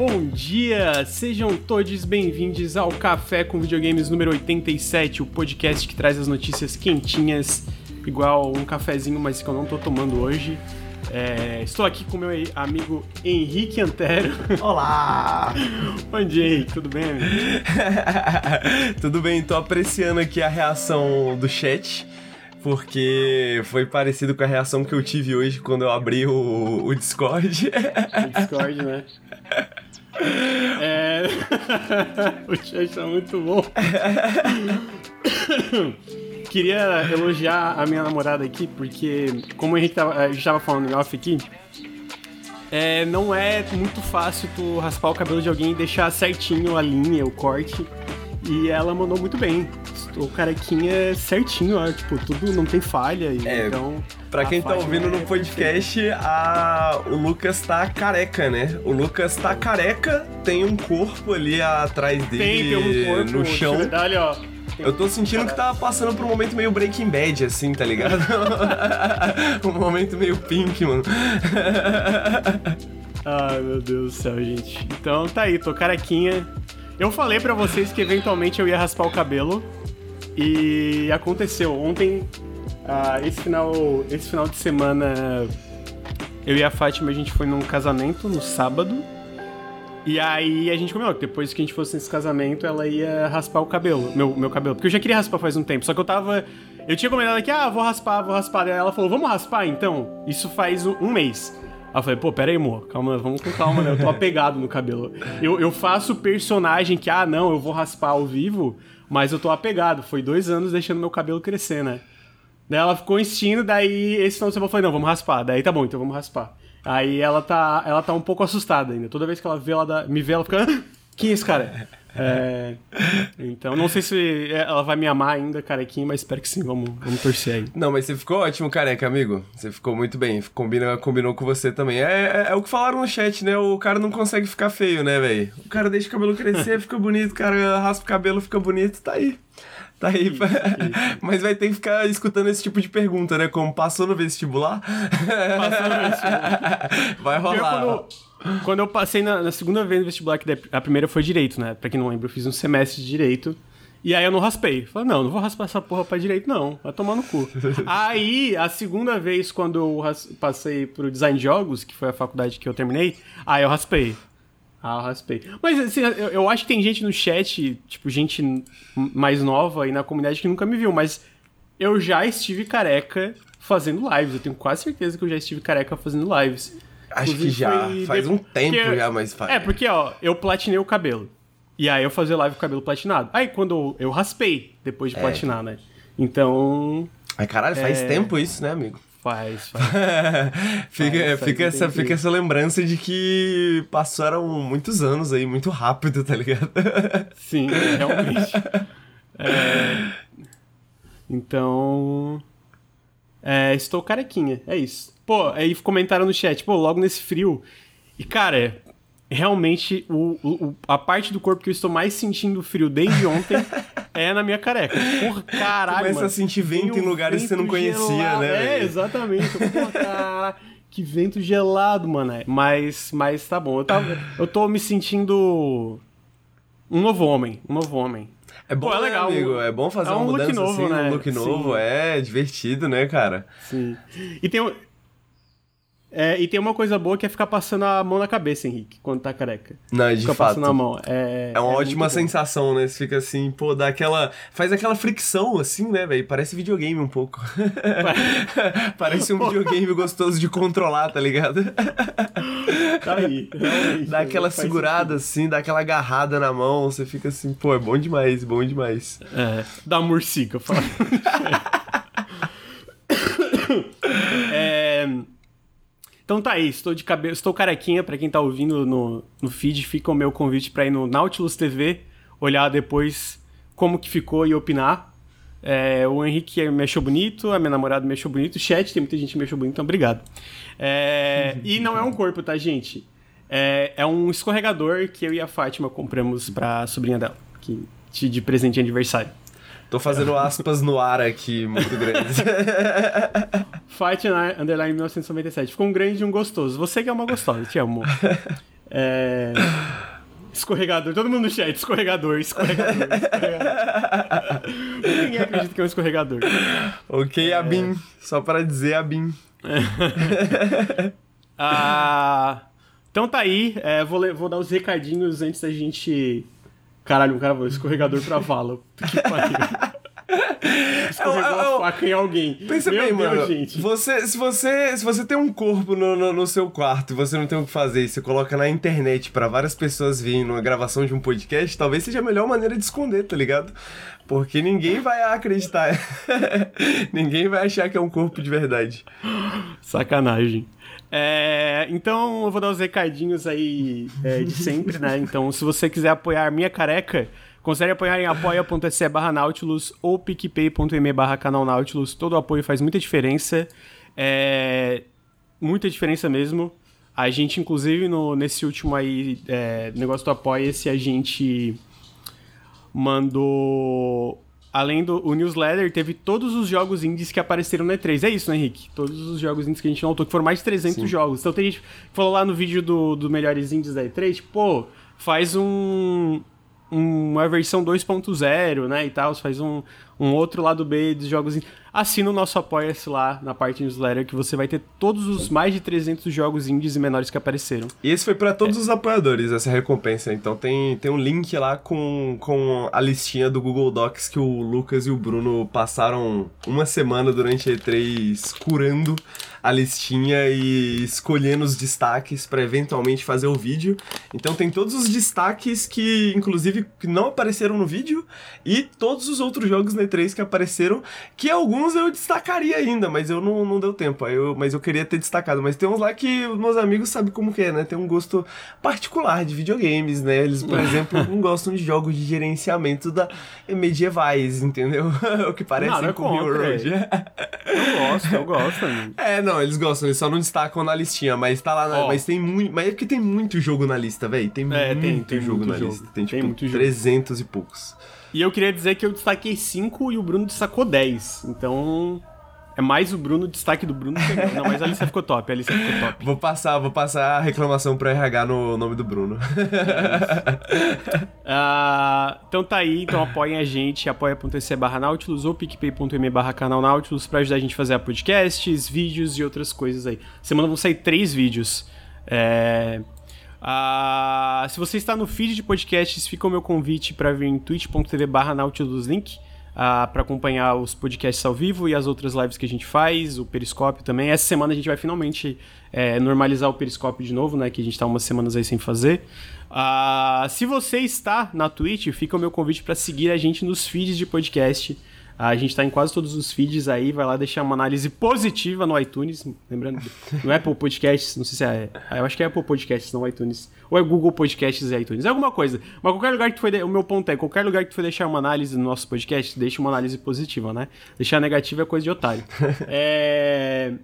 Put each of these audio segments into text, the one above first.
bom dia! Sejam todos bem-vindos ao Café com Videogames número 87, o podcast que traz as notícias quentinhas, igual um cafezinho, mas que eu não tô tomando hoje. É, estou aqui com meu amigo Henrique Antero. Olá! bom dia, Henrique, tudo bem, amigo? tudo bem, tô apreciando aqui a reação do chat porque foi parecido com a reação que eu tive hoje quando eu abri o, o Discord. O Discord, né? É... o chat é muito bom. Queria elogiar a minha namorada aqui, porque, como a gente tava, a gente tava falando em off aqui, é, não é muito fácil tu raspar o cabelo de alguém e deixar certinho a linha, o corte. E ela mandou muito bem o carequinha certinho, ó, tipo, tudo não tem falha. É, então. Pra quem tá ouvindo no é podcast, a... o Lucas tá careca, né? O Lucas tá careca, tem um corpo ali atrás dele tem, tem um corpo, no chão. Verdade, ó. Eu tô sentindo que tá passando por um momento meio Breaking Bad, assim, tá ligado? um momento meio pink, mano. Ai, meu Deus do céu, gente. Então tá aí, tô carequinha. Eu falei para vocês que eventualmente eu ia raspar o cabelo. E aconteceu. Ontem, uh, esse, final, esse final de semana, eu e a Fátima, a gente foi num casamento no sábado. E aí a gente comeu depois que a gente fosse nesse casamento, ela ia raspar o cabelo, meu, meu cabelo. Porque eu já queria raspar faz um tempo, só que eu tava. Eu tinha combinado aqui, ah, vou raspar, vou raspar. Aí ela falou, vamos raspar então? Isso faz um mês. Aí eu falei, pô, pera aí, amor, calma, vamos com calma, né? Eu tô apegado no cabelo. Eu, eu faço personagem que, ah, não, eu vou raspar ao vivo, mas eu tô apegado. Foi dois anos deixando meu cabelo crescer, né? Daí ela ficou insistindo, daí esse final de semana eu não, vamos raspar. Daí tá bom, então vamos raspar. Aí ela tá, ela tá um pouco assustada ainda. Toda vez que ela vê, ela me vê, ela fica, ah, quem é esse cara? É, então, não sei se ela vai me amar ainda, carequinha, mas espero que sim, vamos, vamos torcer aí. Não, mas você ficou ótimo, careca, amigo. Você ficou muito bem, combina, combinou com você também. É, é, é o que falaram no chat, né? O cara não consegue ficar feio, né, velho? O cara deixa o cabelo crescer, fica bonito, o cara raspa o cabelo, fica bonito, tá aí. Tá aí. Isso, isso. Mas vai ter que ficar escutando esse tipo de pergunta, né? Como passou no vestibular? Passou no vestibular. Vai rolar. Quando eu passei na, na, segunda vez no vestibular, que a primeira foi direito, né? Pra quem não lembra, eu fiz um semestre de direito. E aí eu não raspei. Falei, não, não vou raspar essa porra pra direito, não. Vai tomar no cu. aí, a segunda vez, quando eu passei pro design de jogos, que foi a faculdade que eu terminei, aí eu raspei. Ah, eu raspei. Mas, assim, eu, eu acho que tem gente no chat, tipo, gente mais nova aí na comunidade que nunca me viu, mas eu já estive careca fazendo lives. Eu tenho quase certeza que eu já estive careca fazendo lives. Acho que já. Faz um tempo porque, já, mas faz. É, porque, ó, eu platinei o cabelo. E aí eu fazia live com o cabelo platinado. Aí quando eu, raspei depois de é. platinar, né? Então. Ai, caralho, faz é... tempo isso, né, amigo? Faz, faz. fica, faz, fica, essa, fica essa lembrança de que passaram muitos anos aí, muito rápido, tá ligado? Sim, realmente. é... Então. É, estou carequinha, é isso. Pô, aí comentaram no chat, pô, logo nesse frio. E, cara, realmente o, o, a parte do corpo que eu estou mais sentindo frio desde ontem é na minha careca. Porra, caralho. Começa mano. a sentir vento em lugares que você não conhecia, gelado. né? É, exatamente. Porra, que vento gelado, mano. Mas, mas tá bom. Eu, tava, eu tô me sentindo um novo homem. Um novo homem. É bom, Pô, é legal, amigo. É bom fazer é um uma mudança look novo, assim, né? um look novo. Sim. É divertido, né, cara? Sim. E tem, é, e tem uma coisa boa que é ficar passando a mão na cabeça, Henrique, quando tá careca. Não, de ficar fato. passando a mão. É, é uma é ótima sensação, né? Você fica assim, pô, dá aquela. Faz aquela fricção, assim, né, velho? Parece videogame um pouco. Parece um videogame gostoso de controlar, tá ligado? Tá aí. Dá aquela segurada, assim, dá aquela agarrada na mão, você fica assim, pô, é bom demais, bom demais. É, dá morcica, fala. Então tá aí, estou de cabelo, estou carequinha para quem tá ouvindo no, no feed, fica o meu convite para ir no Nautilus TV, olhar depois como que ficou e opinar. É, o Henrique me achou bonito, a minha namorada me achou bonito, o chat tem muita gente que me achou bonito, então obrigado. É, e não é um corpo, tá, gente? É, é, um escorregador que eu e a Fátima compramos pra sobrinha dela, que, de presente de aniversário. Tô fazendo aspas no ar aqui, muito grandes. Fight Underline 1997. Ficou um grande e um gostoso. Você que é uma gostosa, te amo. É... Escorregador, todo mundo no chat, escorregador, escorregador, escorregador. Ninguém acredita que é um escorregador. Ok, Abin, só para dizer Abin. ah, então tá aí, é, vou, vou dar os recadinhos antes da gente. Caralho, um cara falou escorregador pra vala. Que pariu. Escorregou eu, eu, a faca em alguém. Pensa Meu bem, Deus, mano. Gente. Você, se, você, se você tem um corpo no, no, no, seu quarto e você não tem o que fazer e você coloca na internet para várias pessoas virem numa gravação de um podcast, talvez seja a melhor maneira de esconder, tá ligado? Porque ninguém vai acreditar. ninguém vai achar que é um corpo de verdade. Sacanagem. É, então eu vou dar os recadinhos aí é, de sempre, né? Então, se você quiser apoiar minha careca, considere apoiar em apoia.se barra Nautilus ou picpay.me barra canal Nautilus. Todo apoio faz muita diferença. É, muita diferença mesmo. A gente, inclusive, no, nesse último aí, é, negócio do Apoia-se, a gente mandou além do o newsletter, teve todos os jogos indies que apareceram no E3. É isso, né, Henrique? Todos os jogos indies que a gente notou, que foram mais de 300 Sim. jogos. Então tem gente que falou lá no vídeo do, do Melhores Indies da E3, tipo, pô, faz um, uma versão 2.0, né, e tal, faz um, um outro lado B dos jogos. Assina o nosso Apoia-se lá na parte newsletter que você vai ter todos os mais de 300 jogos indies e menores que apareceram. E esse foi para todos é. os apoiadores, essa recompensa. Então tem, tem um link lá com, com a listinha do Google Docs que o Lucas e o Bruno passaram uma semana durante a E3 curando a listinha e escolhendo os destaques para eventualmente fazer o vídeo. Então tem todos os destaques que, inclusive, não apareceram no vídeo e todos os outros jogos na E3 que apareceram, que alguns eu destacaria ainda, mas eu não, não deu tempo. Eu, mas eu queria ter destacado. Mas tem uns lá que os meus amigos sabem como que é, né? Tem um gosto particular de videogames, né? Eles, por exemplo, não gostam de jogos de gerenciamento da medievais, entendeu? o que parece não, com o Road. Eu gosto, eu gosto. É, não eles gostam, eles só não destacam na listinha, mas tá lá na, oh. Mas tem muito. Mas é porque tem muito jogo na lista, velho. Tem, é, muito tem, tem jogo muito na jogo. lista. Tem, tipo, tem muito 300 jogo. e poucos. E eu queria dizer que eu destaquei 5 e o Bruno destacou 10. Então. É mais o Bruno, o destaque do Bruno. Não, mas a Alicia ficou top, a Alicia ficou top. Vou passar, vou passar a reclamação pro RH no nome do Bruno. uh, então tá aí, então apoiem a gente, apoia.se barra Nautilus ou picpay.me barra canal Nautilus pra ajudar a gente a fazer podcasts, vídeos e outras coisas aí. Semana vão sair três vídeos. É... Uh, se você está no feed de podcasts, fica o meu convite para vir em twitch.tv barra Nautilus Link uh, para acompanhar os podcasts ao vivo e as outras lives que a gente faz, o Periscópio também. Essa semana a gente vai finalmente é, normalizar o Periscópio de novo, né? Que a gente está umas semanas aí sem fazer. Uh, se você está na Twitch, fica o meu convite para seguir a gente nos feeds de podcast. A gente está em quase todos os feeds aí, vai lá deixar uma análise positiva no iTunes. Lembrando, no Apple Podcasts, não sei se é. Eu acho que é Apple Podcasts, não iTunes. Ou é Google Podcasts e iTunes. É alguma coisa. Mas qualquer lugar que tu for. De... O meu ponto é: qualquer lugar que tu for deixar uma análise no nosso podcast, deixa uma análise positiva, né? Deixar negativa é coisa de otário. é.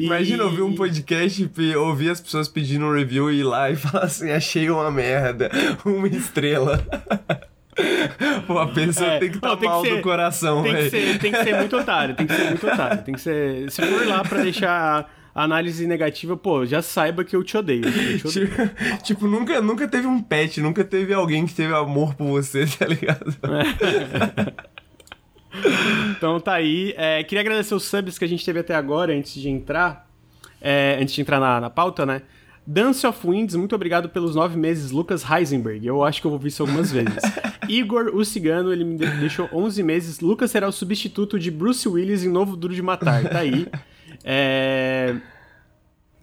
Imagina ouvir um podcast e ouvir as pessoas pedindo um review e ir lá e falar assim: achei uma merda, uma estrela. Pô, a pessoa é, tem que estar tá mal ser, do coração, tem que, ser, tem que ser muito otário, tem que ser muito otário. Tem que ser. Se for lá pra deixar a análise negativa, pô, já saiba que eu te odeio. Eu te odeio. Tipo, tipo, nunca, nunca teve um pet, nunca teve alguém que teve amor por você, tá ligado? É. então tá aí. É, queria agradecer os subs que a gente teve até agora, antes de entrar. É, antes de entrar na, na pauta, né? Dance of Winds, muito obrigado pelos nove meses, Lucas Heisenberg. Eu acho que eu vou ver isso algumas vezes. Igor, o cigano, ele me deixou 11 meses. Lucas será o substituto de Bruce Willis em Novo Duro de Matar. Tá aí. É...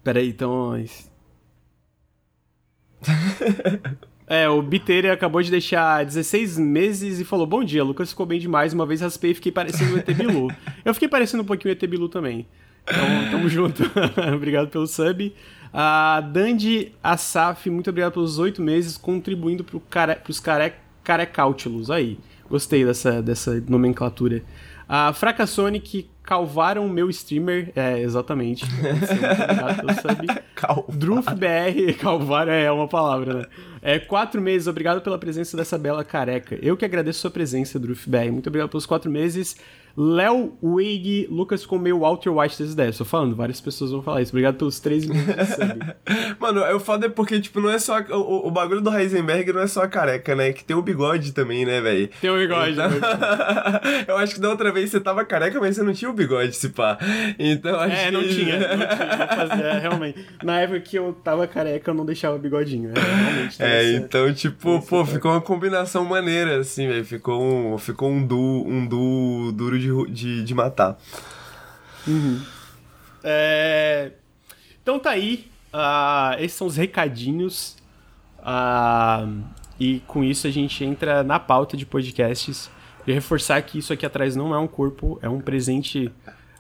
Peraí, então... É, o Biteira acabou de deixar 16 meses e falou: Bom dia, Lucas ficou bem demais. Uma vez raspei e fiquei parecendo o ET Bilu. Eu fiquei parecendo um pouquinho o ET Bilu também. Então, tamo junto. Obrigado pelo sub. A Dandy Asaf, muito obrigado pelos oito meses contribuindo care, pros care, carecáutilos. Aí, gostei dessa, dessa nomenclatura. A Fracassonic calvaram meu streamer. É, exatamente. Druf BR, calvar é uma palavra, né? É, quatro meses, obrigado pela presença dessa bela careca. Eu que agradeço sua presença, Druf BR. Muito obrigado pelos quatro meses. Léo, Wig, Lucas meio Walter White das ideias. Tô falando, várias pessoas vão falar isso. Obrigado pelos três minutos de Mano, eu falo é porque, tipo, não é só. O, o bagulho do Heisenberg não é só a careca, né? Que tem o bigode também, né, velho? Tem o bigode, então... Eu acho que da outra vez você tava careca, mas você não tinha o bigode, se pá. Então acho É, não que... tinha. Não tinha. Fazia, é, realmente. Na época que eu tava careca, eu não deixava o bigodinho. É, realmente. É, então, tipo, pô, ficou uma combinação maneira, assim, velho. Ficou um, ficou um duo, um duo duro de, de, de matar. Uhum. É... Então tá aí. Uh, esses são os recadinhos. Uh, e com isso a gente entra na pauta de podcasts. E reforçar que isso aqui atrás não é um corpo, é um presente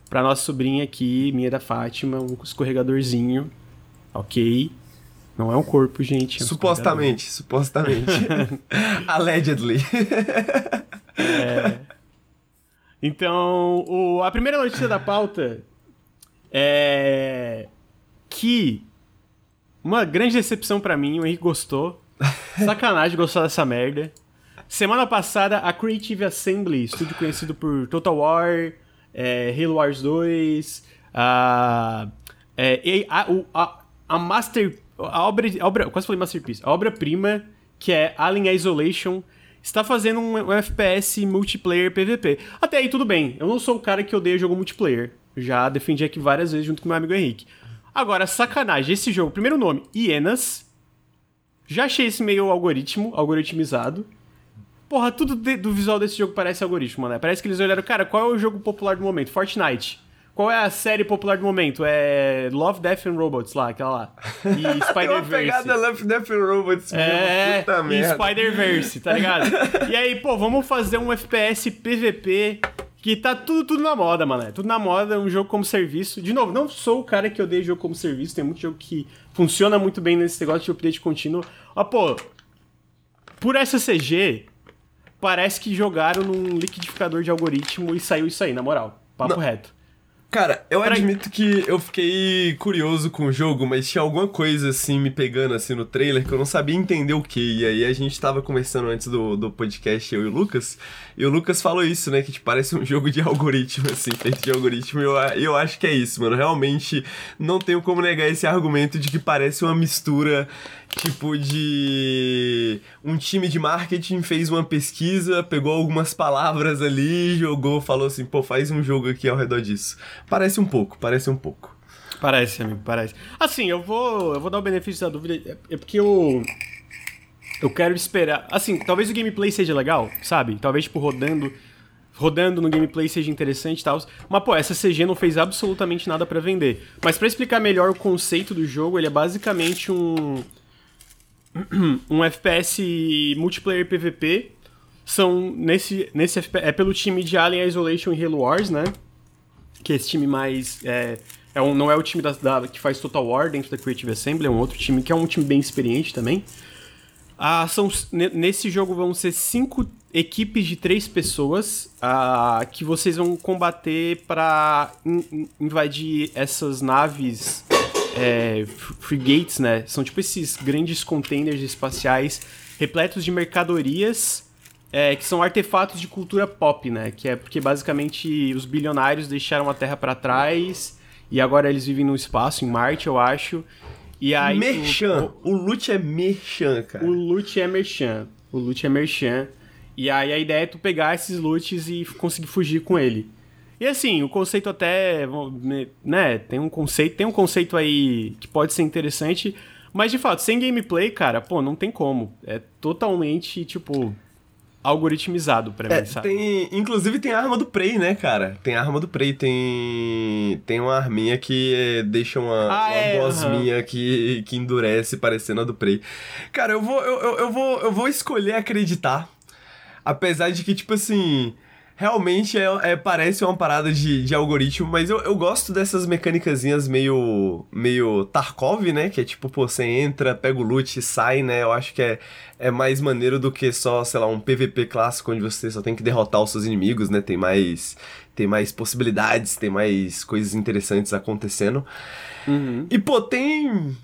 pra nossa sobrinha aqui, minha da Fátima, um escorregadorzinho. Ok? Não é um corpo, gente. É um supostamente, supostamente. Allegedly. é. Então, o, a primeira notícia da pauta é que uma grande decepção para mim, o Henrique gostou. Sacanagem gostou dessa merda. Semana passada, a Creative Assembly, estúdio conhecido por Total War, é, Halo Wars 2, a, é, a, a, a Master. A obra, a obra. Quase falei Masterpiece. A obra-prima, que é Alien Isolation, está fazendo um, FPS multiplayer PVP. Até aí tudo bem. Eu não sou o cara que odeia jogo multiplayer. Já defendi aqui várias vezes junto com meu amigo Henrique. Agora, sacanagem. Esse jogo, primeiro nome, Hienas. Já achei esse meio algoritmo, algoritmizado. Porra, tudo de, do visual desse jogo parece algoritmo, né? Parece que eles olharam, cara, qual é o jogo popular do momento? Fortnite. Qual é a série popular do momento? É Love, Death and Robots lá, aquela lá. E Spider-Verse. pegada Love, Death and Robots É, Puta e merda. Spider-Verse, tá ligado? e aí, pô, vamos fazer um FPS PVP que tá tudo, tudo na moda, mano. É tudo na moda, um jogo como serviço. De novo, não sou o cara que odeia jogo como serviço, tem muito jogo que funciona muito bem nesse negócio de update contínuo. Ó, pô, por essa CG, parece que jogaram num liquidificador de algoritmo e saiu isso aí, na moral. Papo Não. reto. Cara, eu Pra- admito que eu fiquei curioso com o jogo, mas tinha alguma coisa assim me pegando assim no trailer que eu não sabia entender o que. E aí a gente tava conversando antes do, do podcast, eu e o Lucas, e o Lucas falou isso, né? Que tipo, parece um jogo de algoritmo, assim, feito de algoritmo. E eu, eu acho que é isso, mano. Realmente não tenho como negar esse argumento de que parece uma mistura, tipo, de. Um time de marketing fez uma pesquisa, pegou algumas palavras ali, jogou, falou assim, pô, faz um jogo aqui ao redor disso. Parece um pouco, parece um pouco. Parece, amigo, parece. Assim, eu vou, eu vou dar o benefício da dúvida, é- é porque eu eu quero esperar, assim, talvez o gameplay seja legal, sabe? Talvez tipo rodando rodando no gameplay seja interessante e tal. Mas pô, essa CG não fez absolutamente nada pra vender. Mas pra explicar melhor o conceito do jogo, ele é basicamente um um FPS multiplayer PVP. São nesse nesse é pelo time de Alien Isolation e Halo Wars, né? Que é esse time mais. É, é um, não é o time da, da- que faz Total War dentro da Creative Assembly, é um outro time que é um time bem experiente também. Ah, são, ne- nesse jogo vão ser cinco equipes de três pessoas ah, que vocês vão combater para invadir essas naves é, frigates, né? São tipo esses grandes containers espaciais repletos de mercadorias é, que são artefatos de cultura pop, né? Que é porque basicamente os bilionários deixaram a Terra pra trás e agora eles vivem no espaço, em Marte, eu acho. E aí. merchan. O, loot é merchan, cara. O, o loot é merchan. O loot é merchan. E aí a ideia é tu pegar esses loots e conseguir fugir com ele. E assim, o conceito até, né, tem um conceito, tem um conceito aí que pode ser interessante, mas de fato, sem gameplay, cara, pô, não tem como. É totalmente, tipo, algoritmizado pra É, mim, sabe? tem, inclusive tem a arma do Prey, né, cara? Tem a arma do Prey, tem tem uma arminha que eh, deixa uma, Ah, uma é, bosminha que, que endurece parecendo a do Prey. Cara, eu vou eu, eu, eu vou eu vou escolher acreditar, apesar de que tipo assim, realmente é, é- parece uma parada de, de algoritmo, mas eu, eu gosto dessas mecânicazinhas meio meio Tarkov, né, que é tipo, pô, você entra, pega o loot e sai, né? Eu acho que é é mais maneiro do que só, sei lá, um PVP clássico onde você só tem que derrotar os seus inimigos, né? Tem mais tem mais possibilidades, tem mais coisas interessantes acontecendo. Uhum. E pô, tem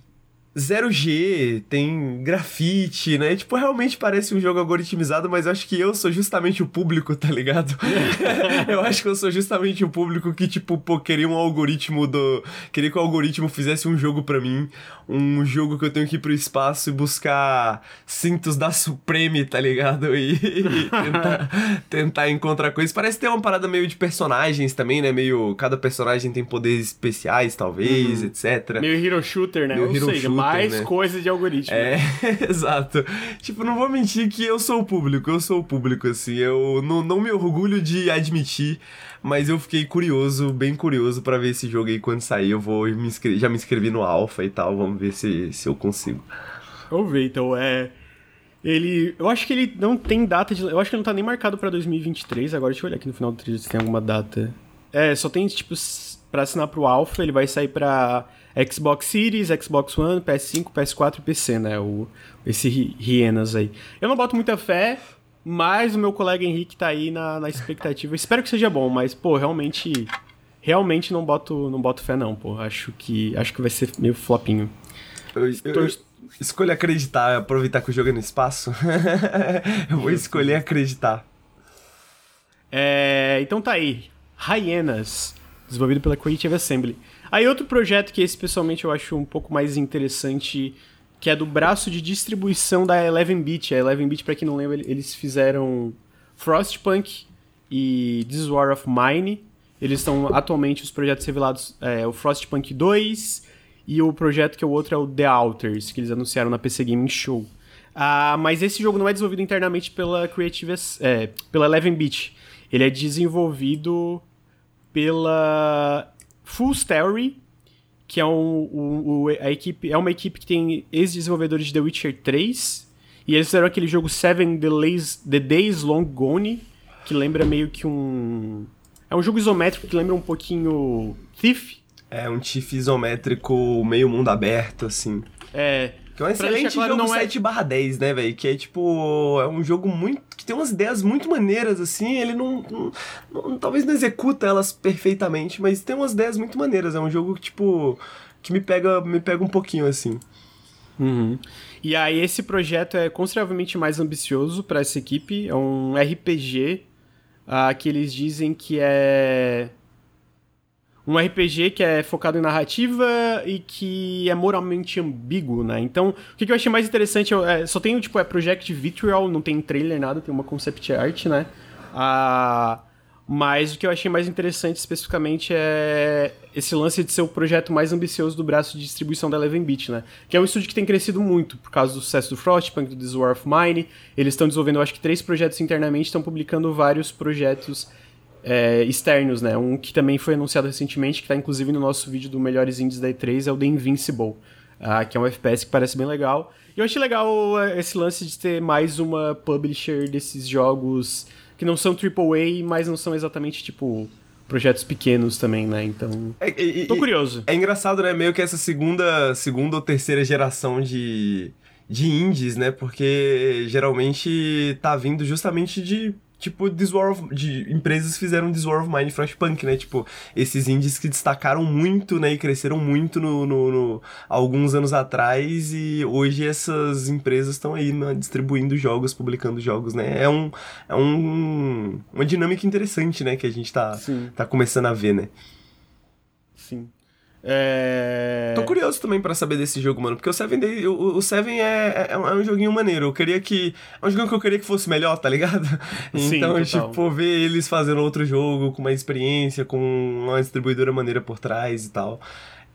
zero G, tem grafite, né? Tipo, realmente parece um jogo algoritmizado, mas eu acho que eu sou justamente o público, tá ligado? eu acho que eu sou justamente o público que, tipo, pô, queria um algoritmo do. Queria que o algoritmo fizesse um jogo para mim. Um jogo que eu tenho que ir pro espaço e buscar cintos da Supreme, tá ligado? E, e tentar, tentar encontrar coisas. Parece ter uma parada meio de personagens também, né? Meio. Cada personagem tem poderes especiais, talvez, uhum. etc. Meio hero shooter, né? Meio Ou hero seja, shooter mais né? coisa de algoritmo. É, exato. Tipo, não vou mentir que eu sou o público, eu sou o público, assim. Eu não, não me orgulho de admitir, mas eu fiquei curioso, bem curioso para ver esse jogo aí quando sair. Eu vou me inscrever, já me inscrevi no Alpha e tal, vamos ver se, se eu consigo. Vamos ver, então, é... Ele. Eu acho que ele não tem data de. Eu acho que não tá nem marcado pra 2023. Agora deixa eu olhar aqui no final do trailer se tem alguma data. É, só tem, tipo, pra assinar pro Alpha, ele vai sair pra Xbox Series, Xbox One, PS5, PS4 e PC, né? O, esse Hienas aí. Eu não boto muita fé, mas o meu colega Henrique tá aí na, na expectativa. Espero que seja bom, mas, pô, realmente. Realmente não boto, não boto fé, não, pô. Acho que, acho que vai ser meio flopinho. Eu, eu, eu escolho acreditar, aproveitar que o jogo é no espaço. eu vou escolher acreditar. É, então tá aí. Hyenas, desenvolvido pela Creative Assembly. Aí outro projeto que esse pessoalmente eu acho um pouco mais interessante, que é do braço de distribuição da Eleven Beat. A Eleven Beat, para quem não lembra, eles fizeram Frostpunk e This War of Mine. Eles estão atualmente os projetos revelados, é, o Frostpunk 2 e o projeto que é o outro é o The Alters, que eles anunciaram na PC Gaming Show. Ah, mas esse jogo não é desenvolvido internamente pela Creative, é, pela Eleven Beat. Ele é desenvolvido pela Full Story, que é um, um, um, a equipe, é uma equipe que tem ex-desenvolvedores de The Witcher 3. E eles fizeram aquele jogo Seven Days, The Days Long Gone, que lembra meio que um. É um jogo isométrico que lembra um pouquinho Thief. É, um Thief isométrico meio mundo aberto, assim. É. Que é um excelente claro, jogo não 7 é... barra 10, né, velho? Que é tipo. É um jogo muito. que tem umas ideias muito maneiras, assim. Ele não, não, não, Talvez não executa elas perfeitamente, mas tem umas ideias muito maneiras. É um jogo que, tipo. que me pega, me pega um pouquinho, assim. Uhum. E aí, esse projeto é consideravelmente mais ambicioso para essa equipe. É um RPG uh, que eles dizem que é um RPG que é focado em narrativa e que é moralmente ambíguo, né? Então, o que, eu achei mais interessante, é, só tem, tipo, é Project Vitriol, não tem trailer, nada, tem uma concept art, né? Ah, mas o que eu achei mais interessante especificamente é esse lance de ser o projeto mais ambicioso do braço de distribuição da Eleven Beat, né? Que é um estúdio que tem crescido muito por causa do sucesso do Frostpunk, do This War of Mine. Eles estão desenvolvendo, eu acho que, três projetos internamente, estão publicando vários projetos é, externos, né? Um que também foi anunciado recentemente, que está inclusive no nosso vídeo do Melhores Indies da E3, é o The Invincible, uh, que é um FPS que parece bem legal. E eu achei legal é, esse lance de ter mais uma publisher desses jogos que não são AAA, mas não são exatamente, tipo, projetos pequenos também, né? Então, é, e, tô curioso. É engraçado, né? Meio que essa segunda, segunda ou terceira geração de, de indies, né? Porque geralmente tá vindo justamente de tipo, This War of, de empresas fizeram This War of Mine Frostpunk, né? Tipo, esses indies que destacaram muito, né? E cresceram muito no, no, no alguns anos atrás e hoje essas empresas estão aí né, distribuindo jogos, publicando jogos, né? É, um, é um, uma dinâmica interessante, né? Que a gente tá, tá começando a ver, né? Sim. É... Tô curioso também para saber desse jogo, mano. Porque o Seven, Day, o, o Seven é, é, é, um joguinho maneiro. Eu queria que. É um jogo que eu queria que fosse melhor, tá ligado? Sim, então, total. tipo, ver eles fazendo outro jogo com uma experiência, com uma distribuidora maneira por trás e tal.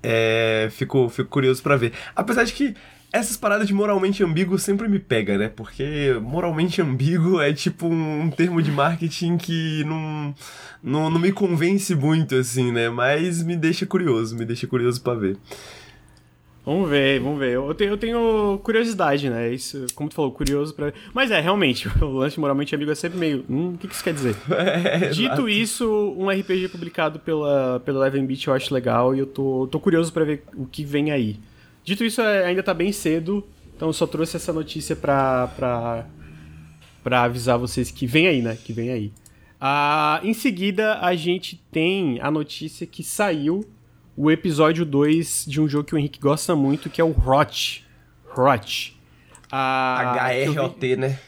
É, fico, fico curioso para ver. Apesar de que essas paradas de moralmente ambíguo sempre me pega, né? Porque moralmente ambíguo é tipo um, termo de marketing que não, não, não me convence muito, assim, né? Mas me deixa curioso, me deixa curioso para ver. Vamos ver, vamos ver. Eu tenho, eu tenho curiosidade, né? Isso, como tu falou, curioso pra. Mas é, realmente, o lance moralmente amigo é sempre meio. Hum, o que, que isso quer dizer? É, Dito exato. isso, um RPG publicado pela, pela Eleven Beat eu acho legal e eu tô, tô curioso para ver o que vem aí. Dito isso, é, ainda tá bem cedo, então eu só trouxe essa notícia pra, pra, pra avisar vocês que vem aí, né? Que vem aí. Ah, em seguida, a gente tem a notícia que saiu o episódio 2 de um jogo que o Henrique gosta muito, que é o Rot. Rot. HROT, né?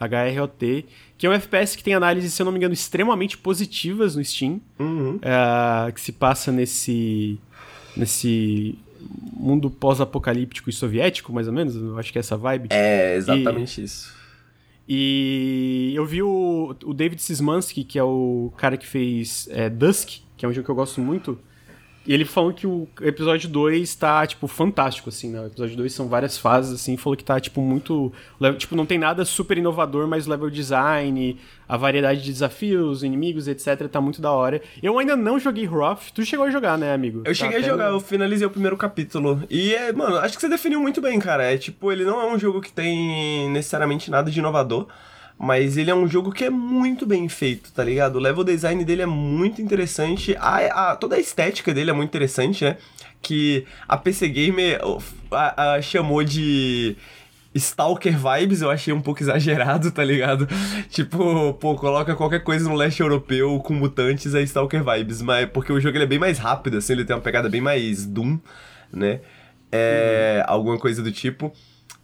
HROT, que é um FPS que tem análises, se eu não me engano, extremamente positivas no Steam, Uhum. uh, que se passa nesse nesse mundo pós-apocalíptico e soviético, mais ou menos, eu acho que é essa vibe. É, exatamente e, isso. E eu vi o, o David Szymanski, que é o cara que fez é, Dusk, que é um jogo que eu gosto muito, e ele falou que o episódio 2 tá, tipo, fantástico, assim, né? O episódio 2 são várias fases, assim, falou que tá, tipo, muito... Tipo, não tem nada super inovador, mas o level design, a variedade de desafios, inimigos, etc, tá muito da hora. Eu ainda não joguei Roth. Tu chegou a jogar, né, amigo? Eu cheguei tá a jogar, eu finalizei o primeiro capítulo. E, é, mano, acho que você definiu muito bem, cara. É, tipo, ele não é um jogo que tem necessariamente nada de inovador, mas ele é um jogo que é muito bem feito, tá ligado? O level design dele é muito interessante, a, a, toda a estética dele é muito interessante, né? Que a PC Gamer a, a, chamou de Stalker vibes, eu achei um pouco exagerado, tá ligado? tipo, pô, coloca qualquer coisa no leste europeu com mutantes é Stalker vibes, mas porque o jogo ele é bem mais rápido, assim, ele tem uma pegada bem mais Doom, né? É, uhum. alguma coisa do tipo.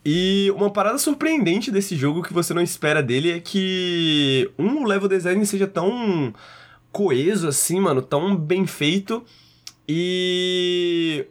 E uma parada surpreendente desse jogo que você não espera dele é que um o level design seja tão coeso assim, mano, tão bem feito. E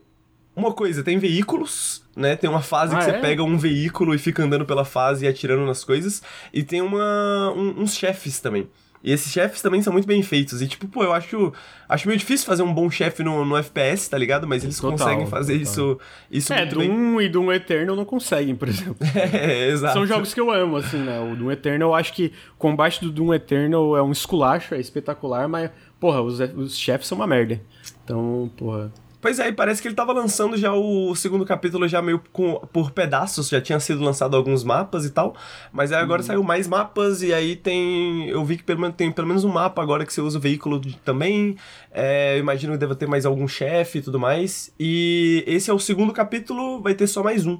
uma coisa, tem veículos, né? Tem uma fase ah, que é? você pega um veículo e fica andando pela fase e atirando nas coisas. E tem uma um, uns chefes também. E esses chefes também são muito bem feitos. E, tipo, pô, eu acho, acho meio difícil fazer um bom chefe no, no FPS, tá ligado? Mas eles total, conseguem fazer total. isso, isso é, Doom bem. e Doom Eternal não conseguem, por exemplo. é, exato. São jogos que eu amo, assim, né? O Doom Eternal, eu acho que o combate do Doom Eternal é um esculacho, é espetacular, mas, porra, os, os chefes são uma merda. Então, porra... Pois é, e parece que ele tava lançando já o segundo capítulo já meio com, por pedaços, já tinha sido lançado alguns mapas e tal, mas aí agora uhum. saiu mais mapas e aí tem, eu vi que pelo tem pelo menos um mapa agora que você usa o veículo também, é, eu imagino que deva ter mais algum chefe e tudo mais, e esse é o segundo capítulo, vai ter só mais um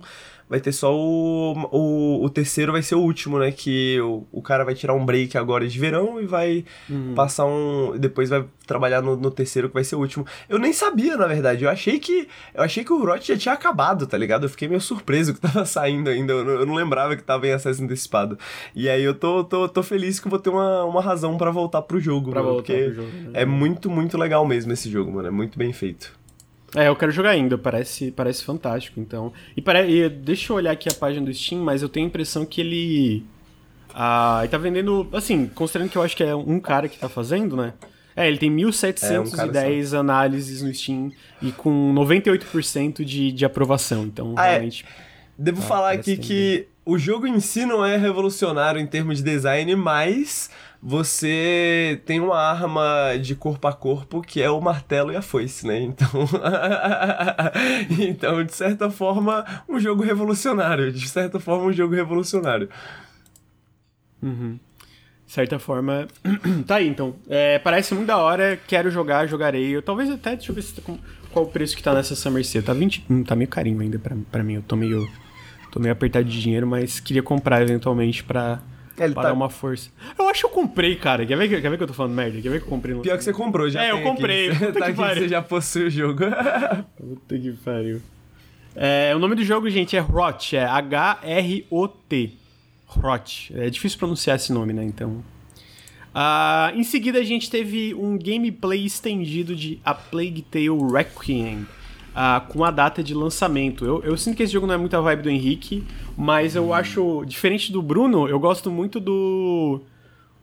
vai ter só o, o, o, terceiro vai ser o último, né? Que o, o cara vai tirar um break agora de verão e vai uhum. passar um. Depois vai trabalhar no, no, terceiro, que vai ser o último. Eu nem sabia, na verdade. Eu achei que. Eu achei que o Rot já tinha acabado, tá ligado? Eu fiquei meio surpreso que tava saindo ainda. Eu não, eu não lembrava que tava em acesso antecipado. E aí eu tô, tô, tô feliz que vou ter uma, uma razão para voltar pro jogo, pra mano, voltar porque pro jogo, né? é muito, muito legal mesmo esse jogo, mano. É muito bem feito. É, eu quero jogar ainda, parece, parece fantástico, então. E, pare... e deixa eu olhar aqui a página do Steam, mas eu tenho a impressão que ele. Ah, ele tá vendendo. Assim, considerando que eu acho que é um cara que tá fazendo, né? É, ele tem 1710 é um análises no Steam e com 98% de, de aprovação, então ah, é. realmente. É. Devo ah, falar aqui que o jogo em si não é revolucionário em termos de design, mas você tem uma arma de corpo a corpo que é o martelo e a foice, né? Então, então de certa forma, um jogo revolucionário. De certa forma, um jogo revolucionário. Uhum. De certa forma, tá aí então. É, parece muito da hora, quero jogar, jogarei. Eu talvez até, deixa eu ver se tá qual o preço que tá nessa Summer Sale. Tá 20, hum, tá meio carinho ainda pra, pra mim. Eu tô meio, tô meio apertado de dinheiro, mas queria comprar eventualmente pra ele pra tá... dar uma força. Eu acho que eu comprei, cara. Quer ver, que, quer ver que eu tô falando merda? Quer ver que eu comprei no... Pior que você comprou, já É, eu comprei. Aqui. tá aqui você já possui o jogo. Puta que pariu. É, o nome do jogo, gente, é Rot. É H-R-O-T. Rot. É difícil pronunciar esse nome, né? Então... Uh, em seguida, a gente teve um gameplay estendido de A Plague Tale Requiem com a data de lançamento. Eu, eu sinto que esse jogo não é muita vibe do Henrique, mas eu acho, diferente do Bruno, eu gosto muito do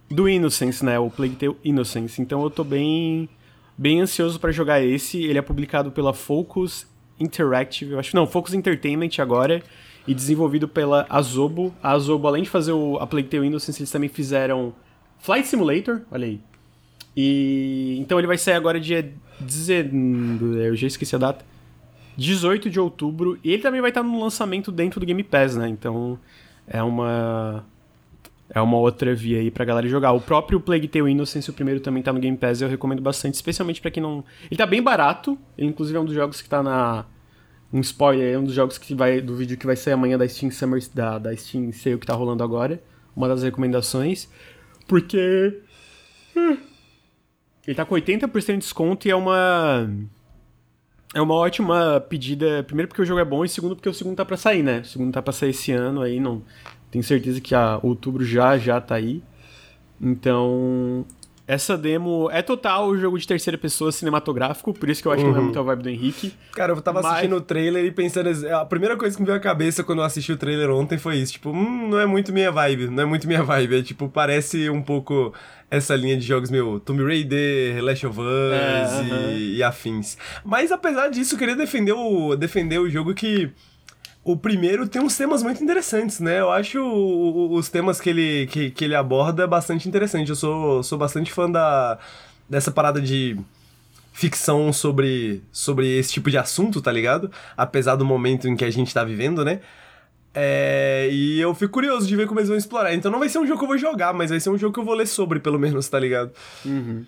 do Innocence, né? O Plague Tale Innocence. Então eu tô bem bem ansioso para jogar esse. Ele é publicado pela Focus Interactive, eu acho. Não, Focus Entertainment agora e desenvolvido pela Azobo. A Azobo, além de fazer o a Plague Tale Innocence, eles também fizeram Flight Simulator, olha aí. E então ele vai sair agora dia 19, eu já esqueci a data. 18 de outubro. E ele também vai estar no lançamento dentro do Game Pass, né? Então é uma. É uma outra via aí pra galera jogar. O próprio Plague Tale Innocence, o primeiro, também tá no Game Pass, eu recomendo bastante, especialmente para quem não. Ele tá bem barato, ele inclusive é um dos jogos que tá na. Um spoiler, é um dos jogos que vai. do vídeo que vai sair amanhã da Steam Summer. da, da Steam Sale que tá rolando agora. Uma das recomendações. Porque. Hum, ele tá com 80% de desconto e é uma é uma ótima pedida, primeiro porque o jogo é bom e segundo porque o segundo tá para sair, né? O segundo tá para sair esse ano aí, não tenho certeza que a outubro já já tá aí. Então, essa demo é total o jogo de terceira pessoa cinematográfico, por isso que eu acho uhum. que não é uhum. muito a vibe do Henrique. Cara, eu tava mas... assistindo o trailer e pensando. A primeira coisa que me veio à cabeça quando eu assisti o trailer ontem foi isso: tipo, hum, não é muito minha vibe, não é muito minha vibe. É tipo, parece um pouco essa linha de jogos meu Tomb Raider, Last of Us é, e, uhum. e, afins. Mas apesar disso, eu queria defender o, defender o jogo que o primeiro tem uns temas muito interessantes, né? Eu acho os temas que ele, que, que ele aborda bastante interessante. Eu sou, sou bastante fã da, dessa parada de ficção sobre, sobre esse tipo de assunto, tá ligado? Apesar do momento em que a gente tá vivendo, né? É, e eu fico curioso de ver como eles vão explorar. Então não vai ser um jogo que eu vou jogar, mas vai ser um jogo que eu vou ler sobre, pelo menos, tá ligado? Uhum.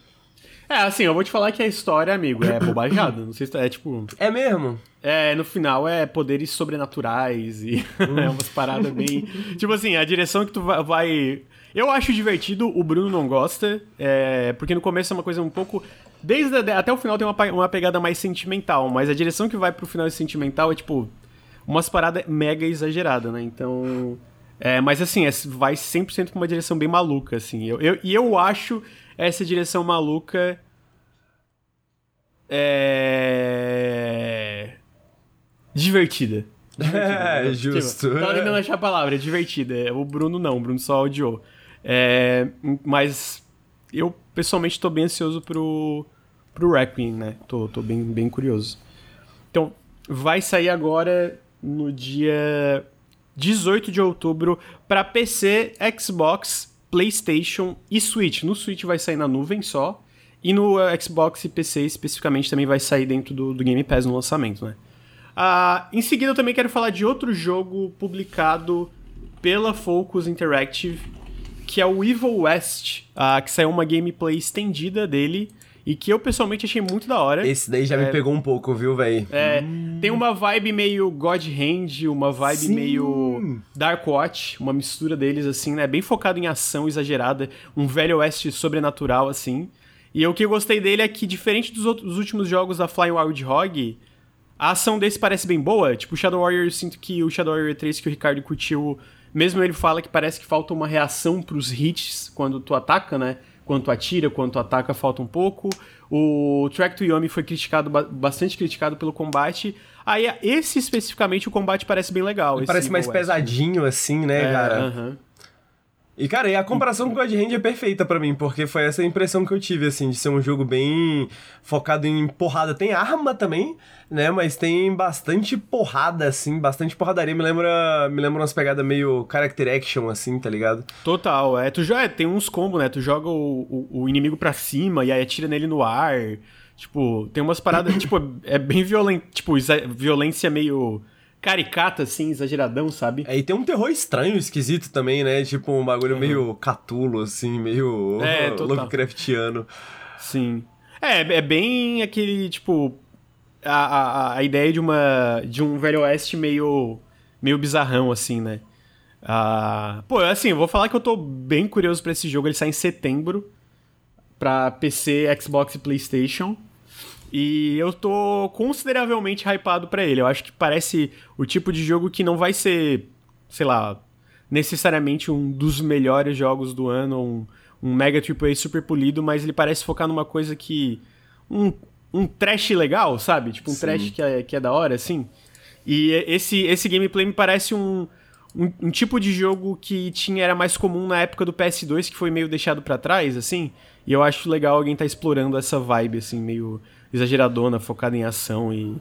É, assim, eu vou te falar que a história, amigo, é bobajada. Não sei se é tipo. É mesmo? É, no final é poderes sobrenaturais e é umas paradas bem. tipo assim, a direção que tu vai. Eu acho divertido, o Bruno não gosta, é... porque no começo é uma coisa um pouco. Desde até o final tem uma, uma pegada mais sentimental, mas a direção que vai pro final sentimental é tipo. Umas paradas mega exageradas, né? Então. É, mas assim, é, vai 100% pra uma direção bem maluca, assim. Eu, eu, e eu acho essa direção maluca. É. Divertida. divertida é, justo. Tipo, tava tentando achar a palavra, é divertida. O Bruno não, o Bruno só odiou. É, mas eu pessoalmente tô bem ansioso pro, pro Requiem, né? Tô, tô bem, bem curioso. Então, vai sair agora no dia 18 de outubro para PC, Xbox PlayStation e Switch. No Switch vai sair na nuvem só. E no Xbox e PC especificamente também vai sair dentro do, do Game Pass no lançamento, né? Uh, em seguida eu também quero falar de outro jogo publicado pela Focus Interactive, que é o Evil West, uh, que saiu uma gameplay estendida dele e que eu pessoalmente achei muito da hora. Esse daí já é, me pegou um pouco, viu, velho? É, hum. tem uma vibe meio God Hand, uma vibe Sim. meio Dark Watch, uma mistura deles, assim, né? Bem focado em ação exagerada, um velho oeste sobrenatural, assim. E o que eu gostei dele é que, diferente dos, outros, dos últimos jogos da Flying Wild Hog, a ação desse parece bem boa. Tipo, Shadow Warrior, eu sinto que o Shadow Warrior 3 que o Ricardo curtiu, mesmo ele fala que parece que falta uma reação pros hits quando tu ataca, né? quanto atira, quanto ataca, falta um pouco. O Track to Yomi foi criticado, bastante criticado pelo combate. Aí, esse especificamente, o combate parece bem legal. Parece mais pesadinho, assim, né, é, cara? Uh -huh. E, cara, e a comparação com o God Hand é perfeita para mim, porque foi essa impressão que eu tive, assim, de ser um jogo bem focado em porrada. Tem arma também, né? Mas tem bastante porrada, assim, bastante porradaria. Me lembra, me lembra umas pegadas meio character action, assim, tá ligado? Total, é. Tu já é, tem uns combos, né? Tu joga o, o, o inimigo pra cima e aí atira nele no ar. Tipo, tem umas paradas, tipo, é bem violento, tipo, violência meio caricata, assim, exageradão, sabe? É, e tem um terror estranho, esquisito também, né? Tipo, um bagulho uhum. meio catulo, assim, meio é, Lovecraftiano. Sim. É, é bem aquele, tipo, a, a, a ideia de uma de um velho oeste meio, meio bizarrão, assim, né? Ah, pô, assim, eu vou falar que eu tô bem curioso para esse jogo. Ele sai em setembro pra PC, Xbox e PlayStation. E eu tô consideravelmente hypado para ele. Eu acho que parece o tipo de jogo que não vai ser, sei lá, necessariamente um dos melhores jogos do ano, um, um mega AAA super polido, mas ele parece focar numa coisa que. Um, um trash legal, sabe? Tipo, um Sim. trash que é, que é da hora, assim. E esse, esse gameplay me parece um, um, um, tipo de jogo que tinha era mais comum na época do PS2, que foi meio deixado para trás, assim. E eu acho legal alguém tá explorando essa vibe, assim, meio exageradona, focada em ação e,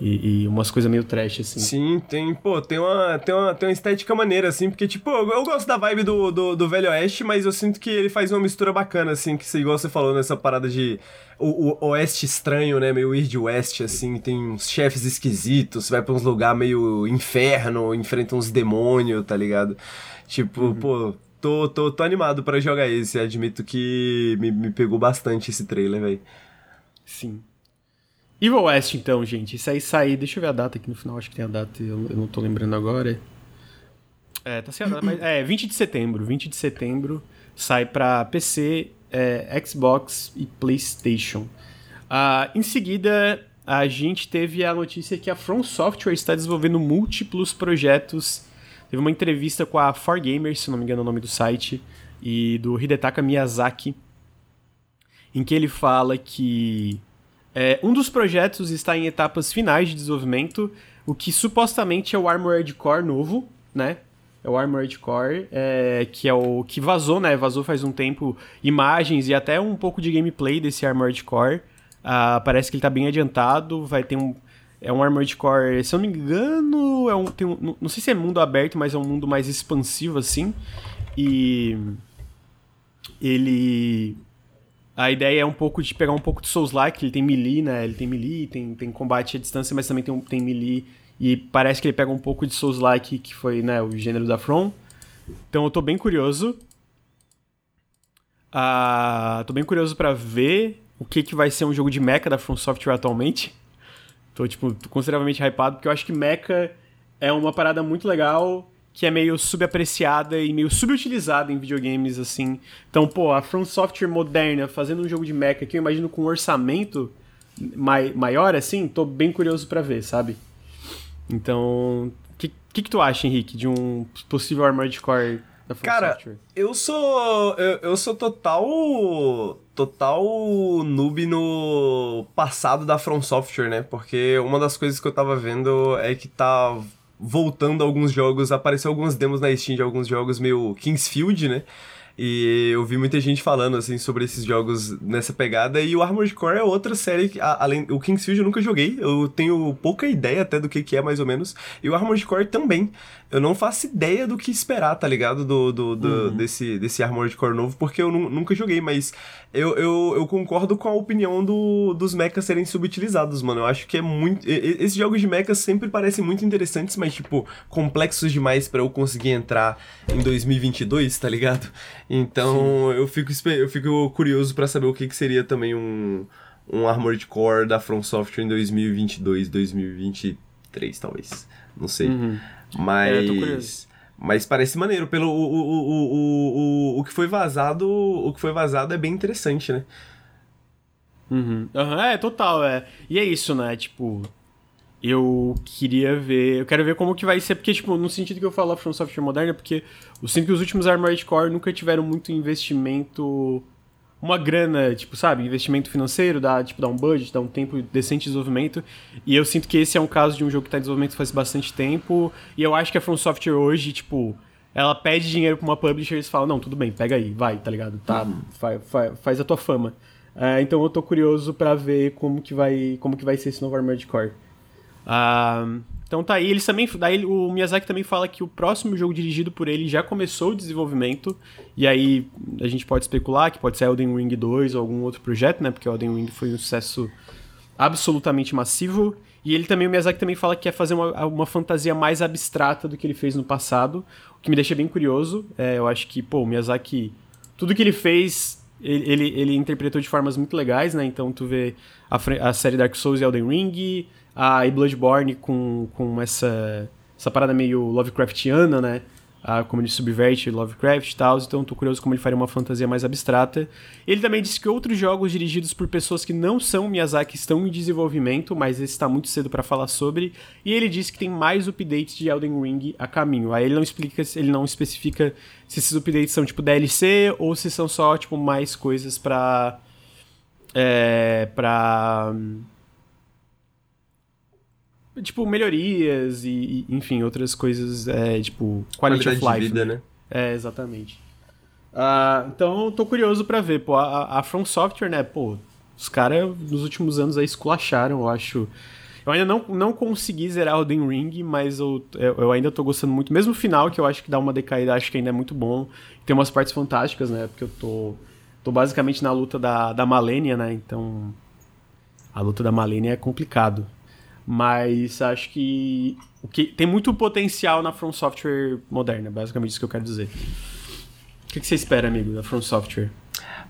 e, e, umas coisas meio trash, assim. Sim, tem, pô, tem uma, tem uma, tem uma estética maneira, assim, porque, tipo, eu, eu gosto da vibe do, do, do, Velho Oeste, mas eu sinto que ele faz uma mistura bacana, assim, que igual você falou nessa parada de o, o Oeste estranho, né, meio Weird West, assim, tem uns chefes esquisitos, você vai pra uns lugar meio inferno, enfrenta uns demônios, tá ligado? Tipo, uhum. pô, tô, tô, tô animado para jogar esse, admito que me, me pegou bastante esse trailer, velho. Sim. Evil West, então, gente. Isso aí sair. Deixa eu ver a data aqui no final, acho que tem a data, eu, eu não tô lembrando agora. É, tá sem a data, mas. É, 20 de setembro. 20 de setembro sai pra PC, é, Xbox e PlayStation. Uh, em seguida, a gente teve a notícia que a From Software está desenvolvendo múltiplos projetos. Teve uma entrevista com a 4Gamers, se não me engano é o nome do site, e do Hidetaka Miyazaki, em que ele fala que é, um dos projetos está em etapas finais de desenvolvimento, o que supostamente é o Armored Core novo, né? É o Armored Core, é, que é o que vazou, né? Vazou faz um tempo imagens e até um pouco de gameplay desse Armored Core. Uh, parece que ele tá bem adiantado, vai ter um... É um Armored Core, se eu não me engano, é um, tem um, não sei se é mundo aberto, mas é um mundo mais expansivo, assim. E... Ele... A ideia é um pouco de pegar um pouco de Souls-like, ele tem melee, né? Ele tem melee, tem, tem combate à distância, mas também tem, tem melee. E parece que ele pega um pouco de Souls-like, que foi né, o gênero da From. Então eu tô bem curioso. Uh, tô bem curioso para ver o que, que vai ser um jogo de mecha da From Software atualmente. Tô, tipo, consideravelmente hypado, porque eu acho que mecha é uma parada muito legal, que é meio subapreciada e meio subutilizada em videogames, assim. Então, pô, a From Software moderna fazendo um jogo de mecha que eu imagino com um orçamento mai maior, assim, tô bem curioso para ver, sabe? Então, o que, que, que tu acha, Henrique, de um possível Armored Core da From Cara, Software? eu sou. Eu, eu sou total. Total noob no passado da From Software, né? Porque uma das coisas que eu tava vendo é que tá voltando alguns jogos, apareceu alguns demos na Steam de alguns jogos meio Kingsfield, né? E eu vi muita gente falando, assim, sobre esses jogos nessa pegada. E o Armored Core é outra série que, além... O Kingsfield eu nunca joguei. Eu tenho pouca ideia até do que, que é, mais ou menos. E o Armored Core também. Eu não faço ideia do que esperar, tá ligado? Do, do, do uhum. desse, desse Armored Core novo, porque eu nunca joguei. Mas eu, eu, eu concordo com a opinião do, dos mechas serem subutilizados, mano. Eu acho que é muito... Esses jogos de mechas sempre parecem muito interessantes, mas, tipo, complexos demais para eu conseguir entrar em 2022, tá ligado? Então eu fico, eu fico curioso para saber o que, que seria também um, um Armored Core da From Software em 2022, 2023, talvez. Não sei. Uhum. Mas. É, mas parece maneiro. Pelo, o, o, o, o, o, que foi vazado. O que foi vazado é bem interessante, né? Uhum. uhum. É, total, é. E é isso, né? Tipo, eu queria ver. Eu quero ver como que vai ser, porque, tipo, no sentido que eu falo From Software moderna, porque eu sinto que os últimos Armored Core nunca tiveram muito investimento. Uma grana, tipo, sabe? Investimento financeiro, dá, tipo, dá um budget, dá um tempo decente de desenvolvimento. E eu sinto que esse é um caso de um jogo que tá em desenvolvimento faz bastante tempo. E eu acho que a From Software hoje, tipo, ela pede dinheiro pra uma publisher e eles falam, não, tudo bem, pega aí, vai, tá ligado? Tá, uhum. faz, faz, faz a tua fama. Uh, então eu tô curioso para ver como que vai como que vai ser esse novo Armored Core. Uh, então tá aí, eles também. Daí o Miyazaki também fala que o próximo jogo dirigido por ele já começou o desenvolvimento. E aí a gente pode especular que pode ser Elden Ring 2 ou algum outro projeto, né? Porque Elden Ring foi um sucesso absolutamente massivo. E ele também, o Miyazaki também fala que quer fazer uma, uma fantasia mais abstrata do que ele fez no passado, o que me deixa bem curioso. É, eu acho que, pô, o Miyazaki, tudo que ele fez, ele, ele, ele interpretou de formas muito legais, né? Então tu vê a, a série Dark Souls e Elden Ring, a e Bloodborne com, com essa, essa parada meio Lovecraftiana, né? Ah, como ele subverte Lovecraft e tal, então tô curioso como ele faria uma fantasia mais abstrata. Ele também disse que outros jogos dirigidos por pessoas que não são Miyazaki estão em desenvolvimento, mas esse está muito cedo para falar sobre. E ele disse que tem mais updates de Elden Ring a caminho. Aí ele não explica, ele não especifica se esses updates são tipo DLC ou se são só tipo mais coisas para é, para tipo, melhorias e, e enfim, outras coisas, é, tipo, quality Qualidade of life. De vida, né? né? É, exatamente. Uh, então, tô curioso para ver, pô, a, a From Software, né, pô, os caras nos últimos anos aí esculacharam, eu acho. Eu ainda não, não consegui zerar o Den Ring, mas eu, eu, eu, ainda tô gostando muito. Mesmo o final, que eu acho que dá uma decaída, acho que ainda é muito bom. Tem umas partes fantásticas, né? Porque eu tô, tô basicamente na luta da, da Malenia, né? Então. A luta da Malenia é complicado. Mas acho que, o que tem muito potencial na From Software moderna, basicamente isso que eu quero dizer. O que, que você espera, amigo, da From Software?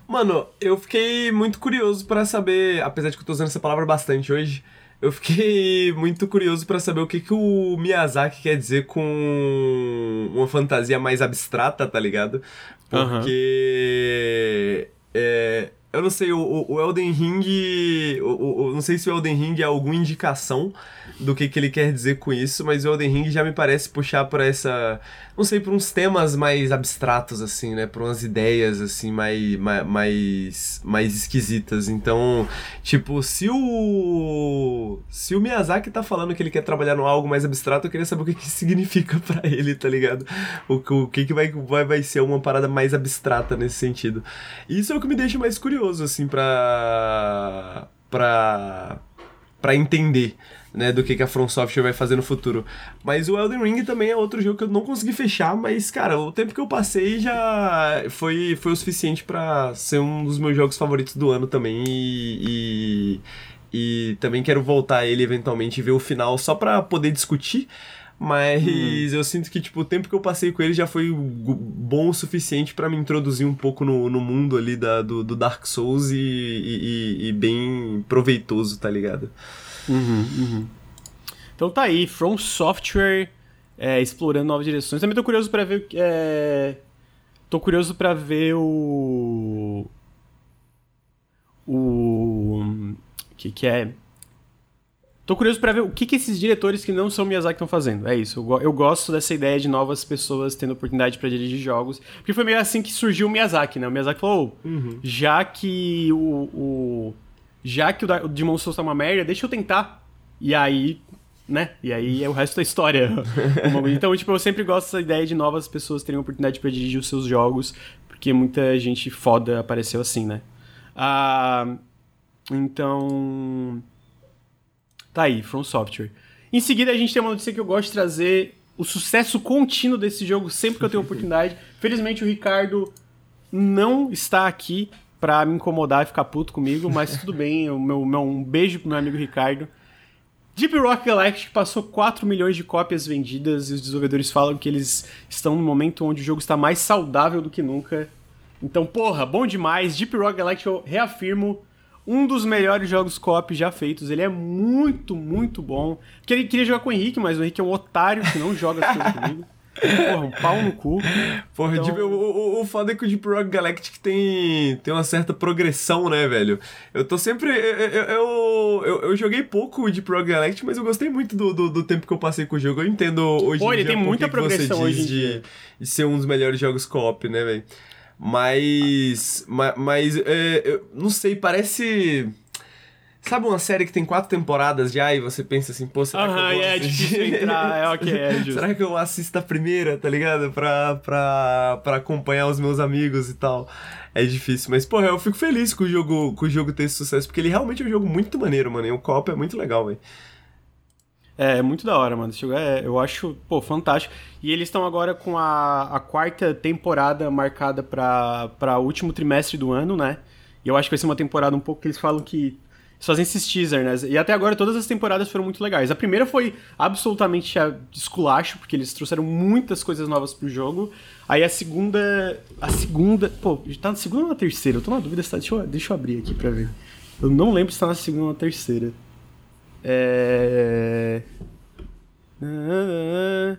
Mano, eu fiquei muito curioso para saber, apesar de que eu tô usando essa palavra bastante hoje, eu fiquei muito curioso para saber o que, que o Miyazaki quer dizer com uma fantasia mais abstrata, tá ligado? Porque. Uhum. É, eu não sei, o, o Elden Ring. O, o, não sei se o Elden Ring é alguma indicação do que, que ele quer dizer com isso, mas o Elden Ring já me parece puxar por essa. Não sei, por uns temas mais abstratos, assim, né? Por umas ideias, assim, mais, mais, mais esquisitas. Então, tipo, se o. Se o Miyazaki tá falando que ele quer trabalhar no algo mais abstrato, eu queria saber o que, que significa para ele, tá ligado? O, o que, que vai, vai, vai ser uma parada mais abstrata nesse sentido. Isso é o que me deixa mais curioso, assim, pra. pra. pra entender né, do que, que a From Software vai fazer no futuro. Mas o Elden Ring também é outro jogo que eu não consegui fechar, mas, cara, o tempo que eu passei já foi, foi o suficiente para ser um dos meus jogos favoritos do ano também e, e, e também quero voltar a ele eventualmente e ver o final só pra poder discutir. Mas hum. eu sinto que, tipo, o tempo que eu passei com ele já foi bom o suficiente para me introduzir um pouco no, no mundo ali da, do, do Dark Souls e, e, e, bem proveitoso, tá ligado? Uhum, uhum. Então tá aí, From Software é, explorando novas direções. Também tô curioso para ver. É... Tô curioso para ver o. O. que que é? Tô curioso para ver o que, que esses diretores que não são Miyazaki estão fazendo. É isso. Eu, eu, gosto dessa ideia de novas pessoas tendo oportunidade para dirigir jogos. Porque foi meio assim que surgiu o Miyazaki, né? O Miyazaki falou: uhum. já que o, o já que o, Demon Souls tá uma merda, deixa eu tentar. E aí, né? E aí é o resto da história. então, tipo, eu sempre gosto dessa ideia de novas pessoas terem a oportunidade para dirigir os seus jogos, porque muita gente foda apareceu assim, né? Ah, então. Tá aí, From Software. Em seguida, a gente tem uma notícia que eu gosto de trazer o sucesso contínuo desse jogo sempre que eu tenho oportunidade. Felizmente, o Ricardo não está aqui pra me incomodar e ficar puto comigo, mas tudo bem. O meu, meu, um beijo pro meu amigo Ricardo. Deep Rock Galactic passou 4 milhões de cópias vendidas e os desenvolvedores falam que eles estão no momento onde o jogo está mais saudável do que nunca. Então, porra, bom demais. Deep Rock Galactic, eu reafirmo, um dos melhores jogos co-op já feitos. Ele é muito, muito bom. Queria, queria jogar com o Henrique, mas o Henrique é um otário que não joga comigo. Porra, um pau no cu. Porra, então... tipo, o, o, o foda é que o Deep Rock Galactic tem, tem uma certa progressão, né, velho? Eu tô sempre. Eu, eu, eu, eu joguei pouco o Deep Rock Galactic, mas eu gostei muito do, do, do, tempo que eu passei com o jogo. Eu entendo hoje Pô, em ele dia tem muita progressão hoje de, de ser um dos melhores jogos co-op, né, velho? Mas. Mas, mas é, eu não sei, parece. Sabe uma série que tem quatro temporadas já e você pensa assim, pô, será uh -huh, que eu vou é difícil entrar, é ok, é justo. Será que eu assisto a primeira, tá ligado? Pra, pra, pra acompanhar os meus amigos e tal. É difícil, mas, porra, eu fico feliz com o jogo, com o jogo ter esse sucesso, porque ele realmente é um jogo muito maneiro, mano, e o co é muito legal, velho. É, é muito da hora, mano. Esse jogo é, eu acho, pô, fantástico. E eles estão agora com a, a quarta temporada marcada para o último trimestre do ano, né? E eu acho que vai ser uma temporada um pouco que eles falam que eles fazem esses teaser, né? E até agora todas as temporadas foram muito legais. A primeira foi absolutamente esculacho, porque eles trouxeram muitas coisas novas pro jogo. Aí a segunda. A segunda. Pô, tá na segunda ou na terceira? Eu tô na dúvida se tá. Deixa eu, deixa eu abrir aqui pra ver. Eu não lembro se tá na segunda ou na terceira. É.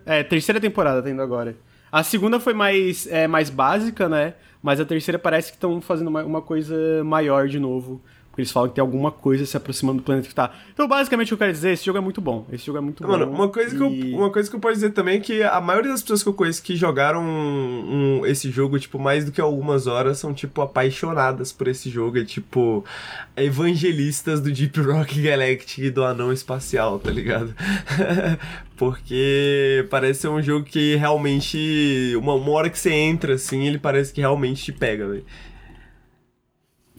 É, terceira temporada tá indo agora. A segunda foi mais, é, mais básica, né? Mas a terceira parece que estão fazendo uma, uma coisa maior de novo eles falam que tem alguma coisa se aproximando do planeta que tá. Então, basicamente, o que eu quero dizer, esse jogo é muito bom. Esse jogo é muito Mano, bom. uma coisa, e... que eu, uma coisa que eu posso dizer também é que a maioria das pessoas que eu conheço que jogaram um, um, esse jogo, tipo, mais do que algumas horas, são, tipo, apaixonadas por esse jogo. É, tipo, evangelistas do Deep Rock Galactic e do Anão Espacial, tá ligado? Porque parece ser um jogo que realmente, uma, uma hora que você entra, assim, ele parece que realmente te pega, velho.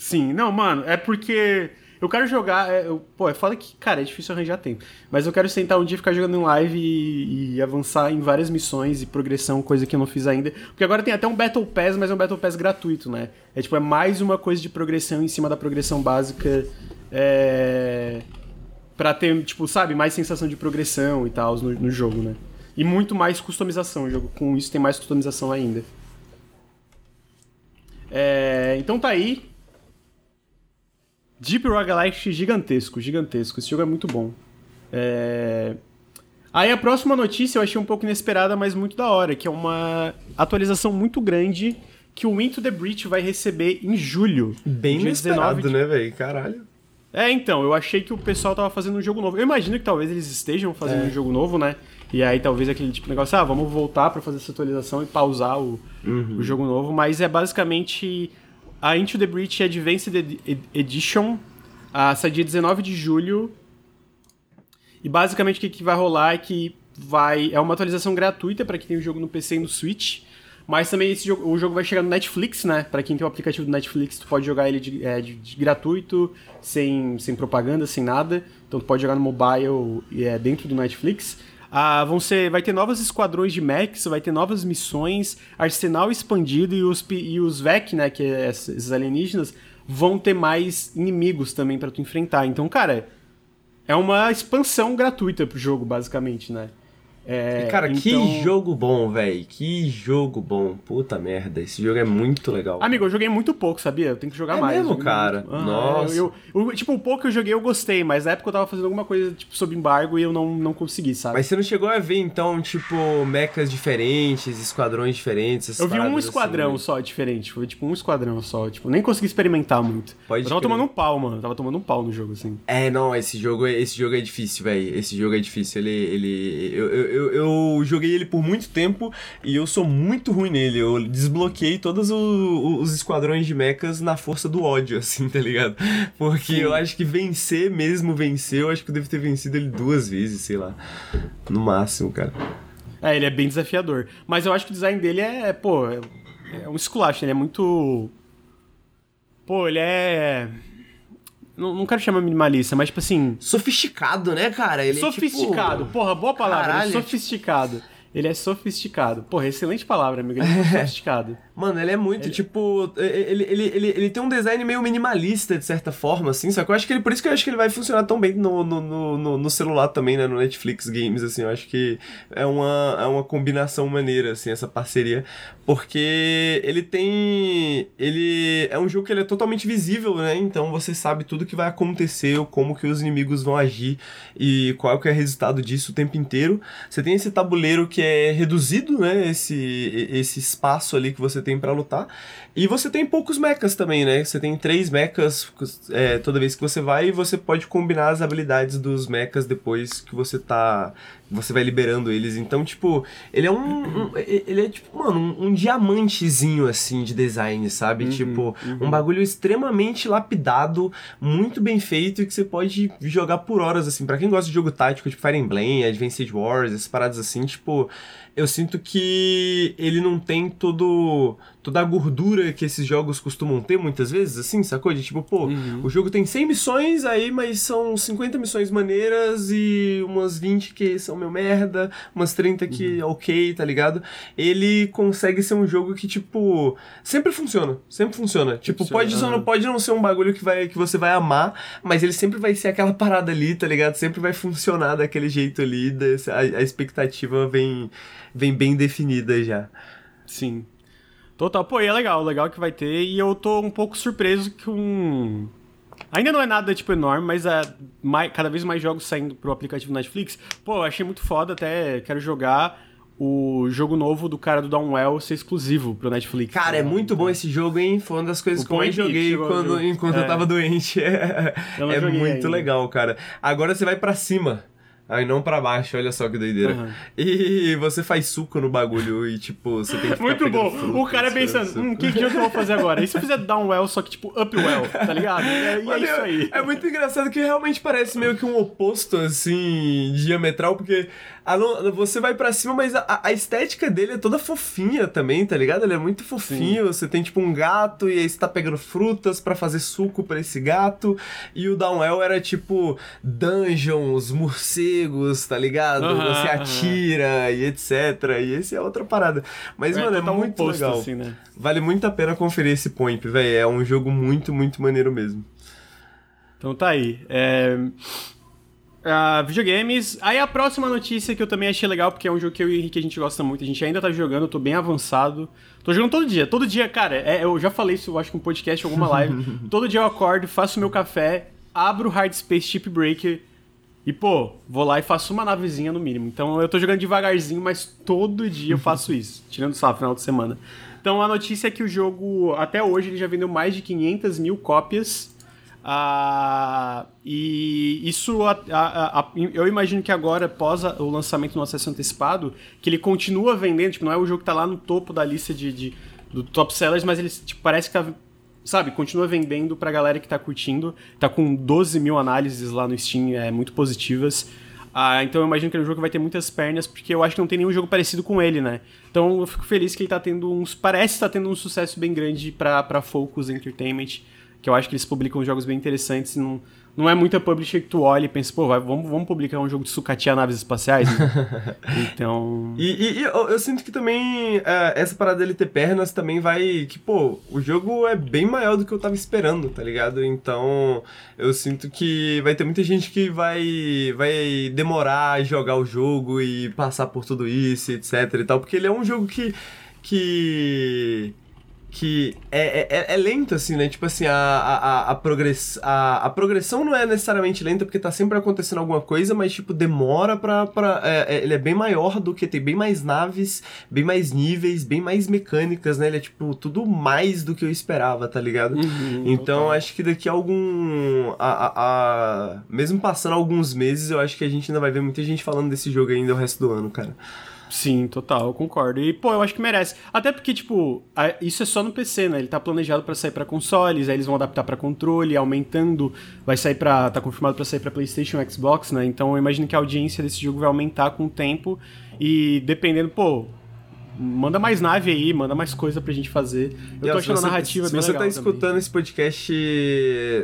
Sim, não, mano, é porque eu quero jogar. É, eu, pô, é foda que, cara, é difícil arranjar tempo. Mas eu quero sentar um dia ficar jogando em live e, e, avançar em várias missões e progressão, coisa que eu não fiz ainda. Porque agora tem até um Battle Pass, mas é um Battle Pass gratuito, né? É tipo, é mais uma coisa de progressão em cima da progressão básica. É. Pra ter, tipo, sabe, mais sensação de progressão e tal no, no jogo, né? E muito mais customização. O jogo com isso tem mais customização ainda. É, então tá aí. Deep Galactic gigantesco, gigantesco. Esse jogo é muito bom. É... Aí a próxima notícia eu achei um pouco inesperada, mas muito da hora, que é uma atualização muito grande que o Into the Breach vai receber em julho. Bem inesperado, 19 de- né, velho? Caralho. É, então, eu achei que o pessoal tava fazendo um jogo novo. Eu imagino que talvez eles estejam fazendo É. um jogo novo, né? E aí talvez aquele tipo de negócio, ah, vamos voltar pra fazer essa atualização e pausar o, Uhum. o jogo novo. Mas é basicamente a Into the Breach Advanced Ed- Ed- Edition. Ah, sai dia 19 de julho. E basicamente o que, que vai rolar é que vai. É uma atualização gratuita pra quem tem o jogo no PC e no Switch. Mas também esse jogo, o jogo vai chegar no Netflix, né? Pra quem tem o aplicativo do Netflix, tu pode jogar ele de, é, de- de gratuito, sem, sem propaganda, sem nada. Então tu pode jogar no mobile é dentro do Netflix. Ah, vão ser, vai ter novos esquadrões de mechs, vai ter novas missões, arsenal expandido e os, e os VEC, né? Que é esses alienígenas, vão ter mais inimigos também pra tu enfrentar. Então, cara, é uma expansão gratuita pro jogo, basicamente, né? É, Cara, que então- jogo bom, velho. Que jogo bom. Puta merda. Esse jogo é muito legal. Amigo, eu joguei muito pouco, sabia? Eu tenho que jogar É mais. mesmo, eu cara? muito. Ah, Nossa. Eu, eu- tipo, o pouco que eu joguei eu gostei, mas na época eu tava fazendo alguma coisa tipo sob embargo e eu não, não consegui, sabe? Mas você não chegou a ver, então, tipo, mechas diferentes, esquadrões diferentes? eu vi um paradas esquadrão assim, só diferente, foi tipo um esquadrão só, tipo, nem consegui experimentar muito. Pode eu tava crer. tomando um pau, mano, eu tava tomando um pau no jogo, assim. É, não, esse jogo, é- esse jogo é difícil, velho. Esse jogo é difícil. Ele. ele eu, eu, eu, joguei ele por muito tempo e eu sou muito ruim nele. Eu desbloqueei todos o- os esquadrões de mechas na força do ódio, assim, tá ligado? Porque eu acho que vencer mesmo, vencer, eu acho que eu devo ter vencido ele duas vezes, sei lá. No máximo, cara. É, ele é bem desafiador. Mas eu acho que o design dele é, pô, é, é um esculacho, ele é muito. Pô, ele é. Não, não quero chamar minimalista, mas tipo assim. Sofisticado, né, cara? Ele é, sofisticado. tipo... Porra, boa palavra. é Caralho. sofisticado. Ele é sofisticado. Porra, excelente palavra, amigo. Ele é sofisticado. Mano, ele é muito, tipo. Ele, ele, ele, ele tem um design meio minimalista, de certa forma, assim. Só que eu acho que ele. Por isso que eu acho que ele vai funcionar tão bem no, no, no, no- no celular também, né? No Netflix Games, assim. Eu acho que é uma, é uma combinação maneira, assim, essa parceria. Porque ele tem. Ele. É um jogo que ele é totalmente visível, né? Então você sabe tudo que vai acontecer, como que os inimigos vão agir e qual que é o resultado disso o tempo inteiro. Você tem esse tabuleiro que é reduzido, né? Esse, esse espaço ali que você tem pra lutar. E você tem poucos mechas também, né? Você tem três mechas é, toda vez que você vai e você pode combinar as habilidades dos mechas depois que você tá. Você vai liberando eles. Então, tipo, ele é um. um- ele é tipo, mano, um, um diamantezinho assim de design, sabe? tipo, um bagulho extremamente lapidado, muito bem feito e que você pode jogar por horas, assim. Pra quem gosta de jogo tático, tipo Fire Emblem, Advanced Wars, essas paradas assim, tipo, eu sinto que ele não tem todo toda a gordura que esses jogos costumam ter muitas vezes, assim, sacou? De tipo, pô, o jogo tem 100 missões aí, mas são 50 missões maneiras e umas 20 que são meio merda, umas 30 que ok, tá ligado? Ele consegue ser um jogo que, tipo, sempre funciona, sempre funciona. Tipo, Funciona, pode, só não, pode não ser um bagulho que, vai, que você vai amar, mas ele sempre vai ser aquela parada ali, tá ligado? Sempre vai funcionar daquele jeito ali, a, a expectativa vem, vem bem definida já. Sim. Total. Pô, e é legal, legal que vai ter. E eu tô um pouco surpreso com. Ainda não é nada, tipo, enorme, mas é mais, cada vez mais jogos saindo pro aplicativo Netflix. Pô, eu achei muito foda, até quero jogar o jogo novo do cara do Downwell ser exclusivo pro Netflix. Cara, é muito bom esse jogo, hein? Foi uma das coisas O que eu mais joguei quando, enquanto eu É. tava doente. É, Eu é muito ainda. legal, cara. Agora você vai pra cima. Aí não pra baixo, olha só que doideira. Aham. E você faz suco no bagulho e, tipo, você tem que ficar Muito bom. frutas, o cara pensando, suco. hum, que jogo que eu vou fazer agora? E se eu fizer downwell, só que tipo upwell, tá ligado? E é, e é Mano, isso aí. É muito engraçado que realmente parece meio que um oposto, assim, diametral, porque a lo- você vai pra cima, mas a, a estética dele é toda fofinha também, tá ligado? Ele é muito fofinho. Você tem, tipo, um gato e aí você tá pegando frutas pra fazer suco pra esse gato. E o Downwell era, tipo, dungeons, morcegos, tá ligado? Você atira e etc. E esse é outra parada. Mas, mano, é muito oposto, legal. assim, né? Vale muito a pena conferir esse Point, velho. É um jogo muito, muito maneiro mesmo. Então tá aí. É... ah, videogames. Aí a próxima notícia que eu também achei legal, porque é um jogo que eu e o Henrique a gente gosta muito, a gente ainda tá jogando, eu tô bem avançado. Tô jogando todo dia. Todo dia, cara, é, eu já falei isso, eu acho que um podcast, em alguma live. todo dia eu acordo, faço meu café, abro o Hard Space Chip Breaker E, pô, vou lá e faço uma navezinha no mínimo. Então eu tô jogando devagarzinho, mas todo dia eu faço isso, tirando só final de semana. Então a notícia é que o jogo, até hoje, ele já vendeu mais de 500 mil cópias. Ah, e isso, a, a, a, eu imagino que agora, após o lançamento do acesso antecipado, que ele continua vendendo, tipo, não é o jogo que tá lá no topo da lista de, de do top sellers, mas ele tipo, parece que tá sabe, continua vendendo pra galera que tá curtindo. Tá com 12 mil análises lá no Steam, é, muito positivas. Ah, então eu imagino que é um jogo que vai ter muitas pernas, porque eu acho que não tem nenhum jogo parecido com ele, né? Então eu fico feliz que ele tá tendo uns. Parece estar tá tendo um sucesso bem grande pra, pra Focus Entertainment, que eu acho que eles publicam jogos bem interessantes. Não, não é muita publisher que tu olha e pensa, pô, vai, vamos, vamos publicar um jogo de sucatear naves espaciais? Né? então. E, e, e eu, eu, sinto que também uh, essa parada dele ter pernas também vai. Que, pô, o jogo é bem maior do que eu tava esperando, tá ligado? Então eu sinto que vai ter muita gente que vai, vai demorar a jogar o jogo e passar por tudo isso, etc e tal, porque ele é um jogo que. que que é, é, é, lento, assim, né? Tipo assim, a, a, a, progress, a, a progressão não é necessariamente lenta porque tá sempre acontecendo alguma coisa, mas, tipo, demora pra. pra é, é, ele é bem maior do que tem bem mais naves, bem mais níveis, bem mais mecânicas, né? Ele é, tipo, tudo mais do que eu esperava, tá ligado? Uhum, então, total. acho que daqui a algum. A, a, mesmo passando alguns meses, eu acho que a gente ainda vai ver muita gente falando desse jogo ainda o resto do ano, cara. Sim, total, eu concordo. E, pô, eu acho que merece. Até porque, tipo, a, isso é só no PC, né? Ele tá planejado para sair para consoles, aí eles vão adaptar para controle, aumentando, vai sair para tá confirmado para sair para PlayStation e Xbox, né? Então eu imagino que a audiência desse jogo vai aumentar com o tempo e dependendo, pô, manda mais nave aí, manda mais coisa pra gente fazer. Eu tô achando a narrativa se bem você tá escutando também. esse podcast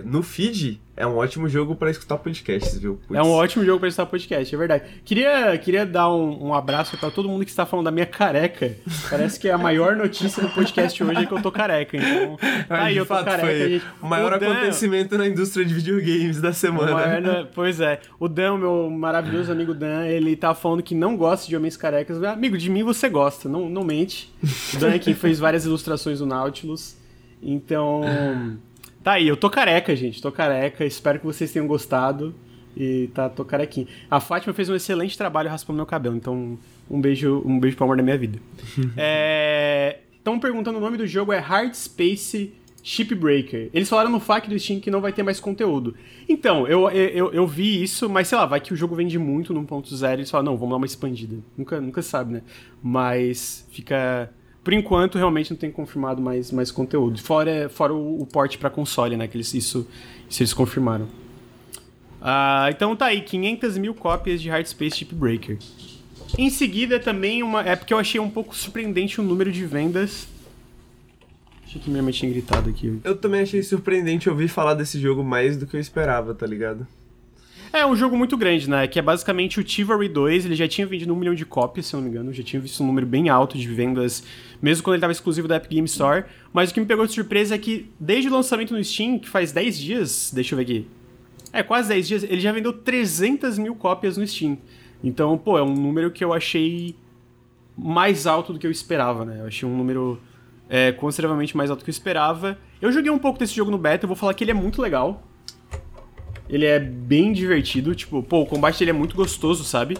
no feed, é um ótimo jogo para escutar podcasts, viu? Putz. É um ótimo jogo para escutar podcast, é verdade. Queria, queria dar um, um abraço para todo mundo que está falando da minha careca. Parece que é a maior notícia do podcast hoje é que eu tô careca. Então, tá aí, eu tô careca. Foi gente... o maior o Dan, acontecimento na indústria de videogames da semana. Maior, pois é. O Dan, meu maravilhoso amigo Dan, ele tá falando que não gosta de homens carecas. Amigo, de mim você gosta, não, não mente. O Dan é quem fez várias ilustrações do Nautilus. Então. Tá aí, eu tô careca, gente. Tô careca. Espero que vocês tenham gostado. E tá, tô carequinha. A Fátima fez um excelente trabalho raspando meu cabelo, então um beijo, um beijo pro amor da minha vida. é... Estão perguntando o nome do jogo é Hard Space Shipbreaker. Eles falaram no FAQ do Steam que não vai ter mais conteúdo. Então, eu, eu, eu vi isso, mas sei lá, vai que o jogo vende muito no 1.0 e eles falam, não, vamos dar uma expandida. Nunca, nunca sabe, né? Mas fica por enquanto, realmente não tem confirmado mais, mais conteúdo. Fora, fora o, o porte para console, né? Que eles, isso, isso eles confirmaram. Uh, então tá aí, 500 mil cópias de Hard Space Chip Breaker. Em seguida, também uma. É porque eu achei um pouco surpreendente o número de vendas. Achei que minha mãe tinha gritado aqui. Eu também achei surpreendente ouvir falar desse jogo mais do que eu esperava, tá ligado? É um jogo muito grande, né? Que é basicamente o Chivalry 2. Ele já tinha vendido um milhão de cópias, se eu não me engano. Já tinha visto um número bem alto de vendas, mesmo quando ele estava exclusivo da Epic Game Store. Mas o que me pegou de surpresa é que, desde o lançamento no Steam, que faz 10 dias, deixa eu ver aqui. É, quase 10 dias, ele já vendeu 300 mil cópias no Steam. Então, pô, é um número que eu achei mais alto do que eu esperava, né? Eu achei um número é, consideravelmente mais alto do que eu esperava. Eu joguei um pouco desse jogo no beta, eu vou falar que ele é muito legal. Ele é bem divertido, tipo, pô, o combate dele é muito gostoso, sabe?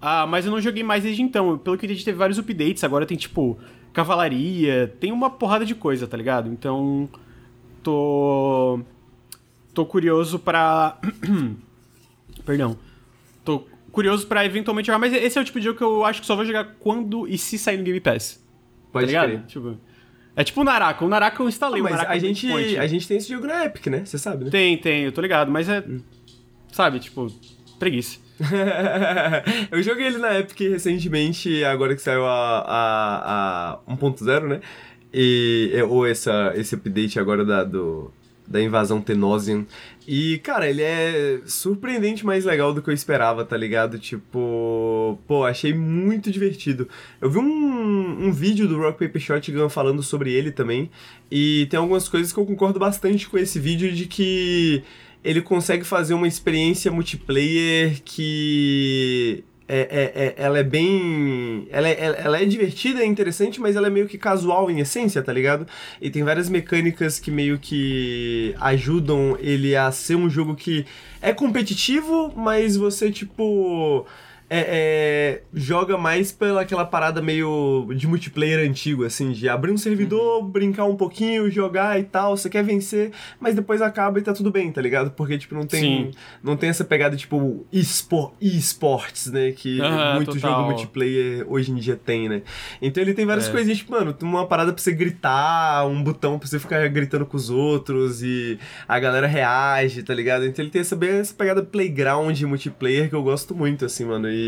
Ah, mas eu não joguei mais desde então. Pelo que eu entendi, teve vários updates. Agora tem, tipo, cavalaria, tem uma porrada de coisa, tá ligado? Então, tô. Tô curioso pra. Perdão. Tô curioso pra eventualmente jogar, mas esse é o tipo de jogo que eu acho que só vou jogar quando e se sair no Game Pass. Pode tá ligado? Tipo. É tipo o Naraka. O Naraka eu instalei. Ah, mas a gente, a gente tem esse jogo na Epic, né? Você sabe, né? Tem, tem. Eu tô ligado. Mas é... Hum. Sabe, tipo... Preguiça. eu joguei ele na Epic recentemente, agora que saiu a, a, a 1.0, né? E, ou essa, esse update agora da, do, da invasão Tenosian. E, cara, ele é surpreendente mais legal do que eu esperava, tá ligado? Tipo, pô, achei muito divertido. Eu vi um, um vídeo do Rock Paper Shotgun falando sobre ele também, e tem algumas coisas que eu concordo bastante com esse vídeo de que ele consegue fazer uma experiência multiplayer que é, é, é, ela é bem. Ela é, ela é divertida, é interessante, mas ela é meio que casual em essência, tá ligado? E tem várias mecânicas que meio que ajudam ele a ser um jogo que é competitivo, mas você, tipo é, é, joga mais pela aquela parada meio de multiplayer antigo, assim, de abrir um servidor, uhum. brincar um pouquinho, jogar e tal, você quer vencer, mas depois acaba e tá tudo bem, tá ligado? Porque, tipo, não tem, não tem essa pegada, tipo, e-sports, né? Que uhum, muito total. jogo multiplayer hoje em dia tem, né? Então ele tem várias é. coisinhas, tipo, mano, tem uma parada pra você gritar, um botão pra você ficar gritando com os outros e a galera reage, tá ligado? Então ele tem essa, bem, essa pegada playground multiplayer que eu gosto muito, assim, mano. E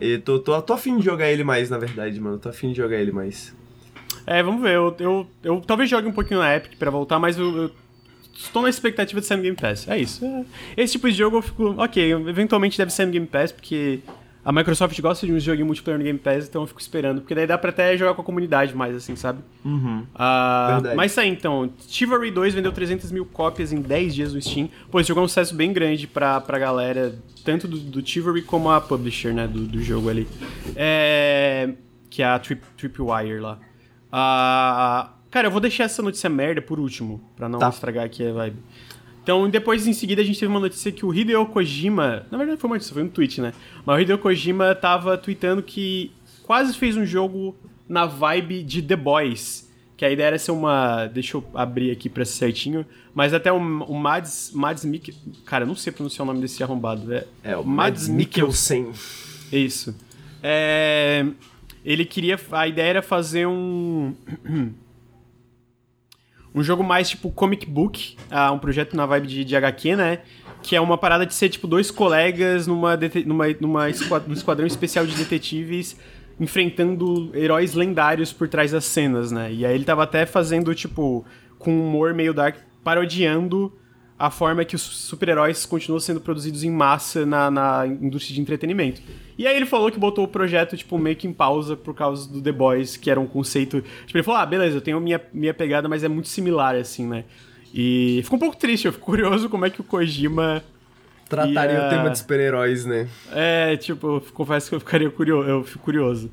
e, tô, tô, tô afim de jogar ele mais, na verdade, mano. Tô afim de jogar ele mais. É, vamos ver. Eu, eu, eu talvez jogue um pouquinho na Epic pra voltar, mas eu, eu estou na expectativa de sair no Game Pass. É isso. É, esse tipo de jogo eu fico. Ok, eventualmente deve ser no Game Pass, porque a Microsoft gosta de um joguinho multiplayer no Game Pass, então eu fico esperando. Porque daí dá pra até jogar com a comunidade mais, assim, sabe? Uhum. Uh, mas tá aí, então. Chivalry 2 vendeu 300 mil cópias em 10 dias no Steam. Pô, esse jogo é um sucesso bem grande pra, pra galera, tanto do, do Chivalry como a publisher, né, do, do jogo ali. É, que é a Trip, Tripwire lá. Uh, cara, eu vou deixar essa notícia merda por último, pra não tá. estragar aqui a vibe. Então, depois, em seguida, a gente teve uma notícia que o Hideo Kojima... Na verdade, foi uma notícia, foi um tweet, né? Mas o Hideo Kojima tava tweetando que quase fez um jogo na vibe de The Boys. Que a ideia era ser uma... Deixa eu abrir aqui pra ser certinho. Mas até o, o Mads... Mads Mik... Cara, eu não sei pronunciar o nome desse arrombado. É, é o Mads, Mads Mikkelsen. Isso. É... Ele queria... A ideia era fazer um... um jogo mais tipo comic book, uh, um projeto na vibe de, de HQ, né? Que é uma parada de ser tipo dois colegas numa, numa, numa esquadrão, num esquadrão especial de detetives enfrentando heróis lendários por trás das cenas, né? E aí ele tava até fazendo, tipo, com humor meio dark, parodiando a forma que os super-heróis continuam sendo produzidos em massa na, na, indústria de entretenimento. E aí ele falou que botou o projeto, tipo, meio que em pausa por causa do The Boys, que era um conceito... Tipo, ele falou, ah, beleza, eu tenho minha, minha pegada, mas é muito similar, assim, né? E ficou um pouco triste, eu fico curioso como é que o Kojima... Trataria ia... o tema de super-heróis, né? É, tipo, confesso que eu ficaria curioso, eu fico curioso.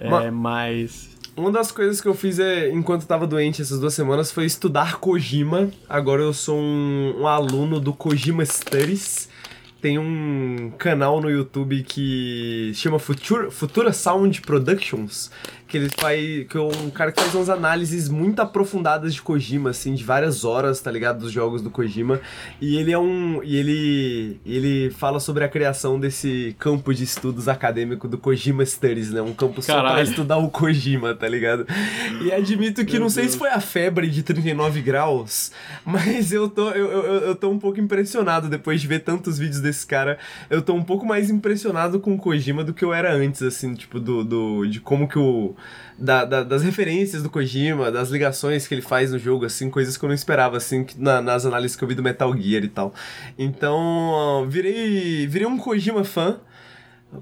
É, mas... Uma das coisas que eu fiz é, enquanto eu tava doente essas duas semanas foi estudar Kojima. Agora eu sou um, um aluno do Kojima Studies tem um canal no YouTube que chama Futura, Futura Sound Productions, que ele faz. que é um cara que faz umas análises muito aprofundadas de Kojima, assim, de várias horas, tá ligado? Dos jogos do Kojima. E ele é um. E ele. ele fala sobre a criação desse campo de estudos acadêmico do Kojima Studies, né? Um campo Caralho. só pra estudar o Kojima, tá ligado? E admito que Meu não Deus. sei se foi a febre de 39 graus, mas eu tô, eu, eu, eu tô um pouco impressionado depois de ver tantos vídeos desse cara. Eu tô um pouco mais impressionado com o Kojima do que eu era antes, assim, tipo, do, do de como que o da, da, das referências do Kojima, das ligações que ele faz no jogo, assim, coisas que eu não esperava, assim, na, nas análises que eu vi do Metal Gear e tal. Então, virei, virei um Kojima fã.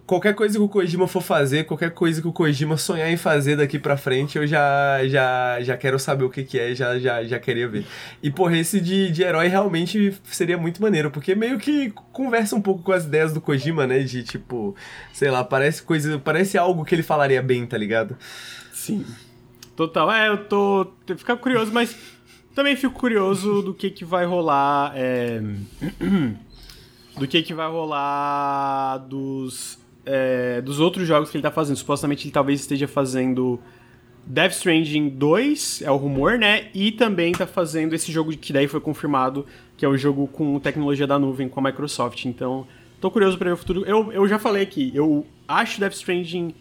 Qualquer coisa que o Kojima for fazer, qualquer coisa que o Kojima sonhar em fazer daqui pra frente, eu já já, já quero saber o que, que é, já, já, já queria ver. E, porra, esse de, de herói realmente seria muito maneiro, porque meio que conversa um pouco com as ideias do Kojima, né? De tipo, sei lá, parece coisa. Parece algo que ele falaria bem, tá ligado? Sim. Total. É, eu tô. Ficar curioso, mas também fico curioso do que, que vai rolar. É... do que, que vai rolar dos, é, dos outros jogos que ele tá fazendo. Supostamente ele talvez esteja fazendo Death Stranding 2, é o rumor, né? E também tá fazendo esse jogo que daí foi confirmado, que é o jogo com tecnologia da nuvem com a Microsoft. Então, tô curioso para ver o futuro. Eu, eu já falei aqui, eu acho Death Stranding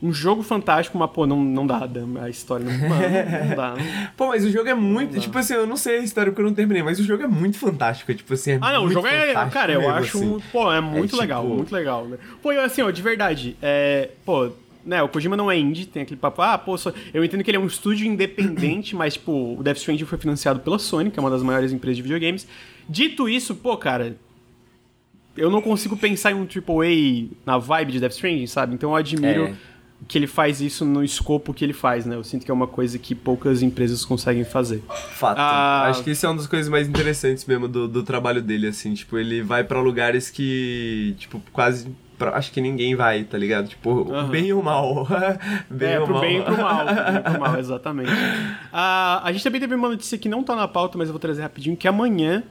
um jogo fantástico, mas, pô, não, não dá, a história não, mano, não dá. Não. pô, mas o jogo é muito, tipo assim, eu não sei a história porque eu não terminei, mas o jogo é muito fantástico, tipo assim, é Ah, não, o jogo é, cara, eu acho, assim. pô, é muito é, legal, tipo... muito legal, né? Pô, eu, assim, ó, de verdade, é, pô, né, o Kojima não é indie, tem aquele papo, ah, pô, só... eu entendo que ele é um estúdio independente, mas, tipo, o Death Stranding foi financiado pela Sony, que é uma das maiores empresas de videogames. Dito isso, pô, cara, eu não consigo pensar em um AAA na vibe de Death Stranding, sabe? Então eu admiro... É que ele faz isso no escopo que ele faz, né? Eu sinto que é uma coisa que poucas empresas conseguem fazer. Fato. Ah, Acho que isso é uma das coisas mais interessantes mesmo do, do trabalho dele, assim. Tipo, ele vai para lugares que, tipo, quase pra, acho que ninguém vai, tá ligado? Tipo, uhum. bem ou mal. bem é, ou pro mal. bem e pro mal. Pro bem pro mal, exatamente. Uh, a gente também teve uma notícia que não tá na pauta, mas eu vou trazer rapidinho, que amanhã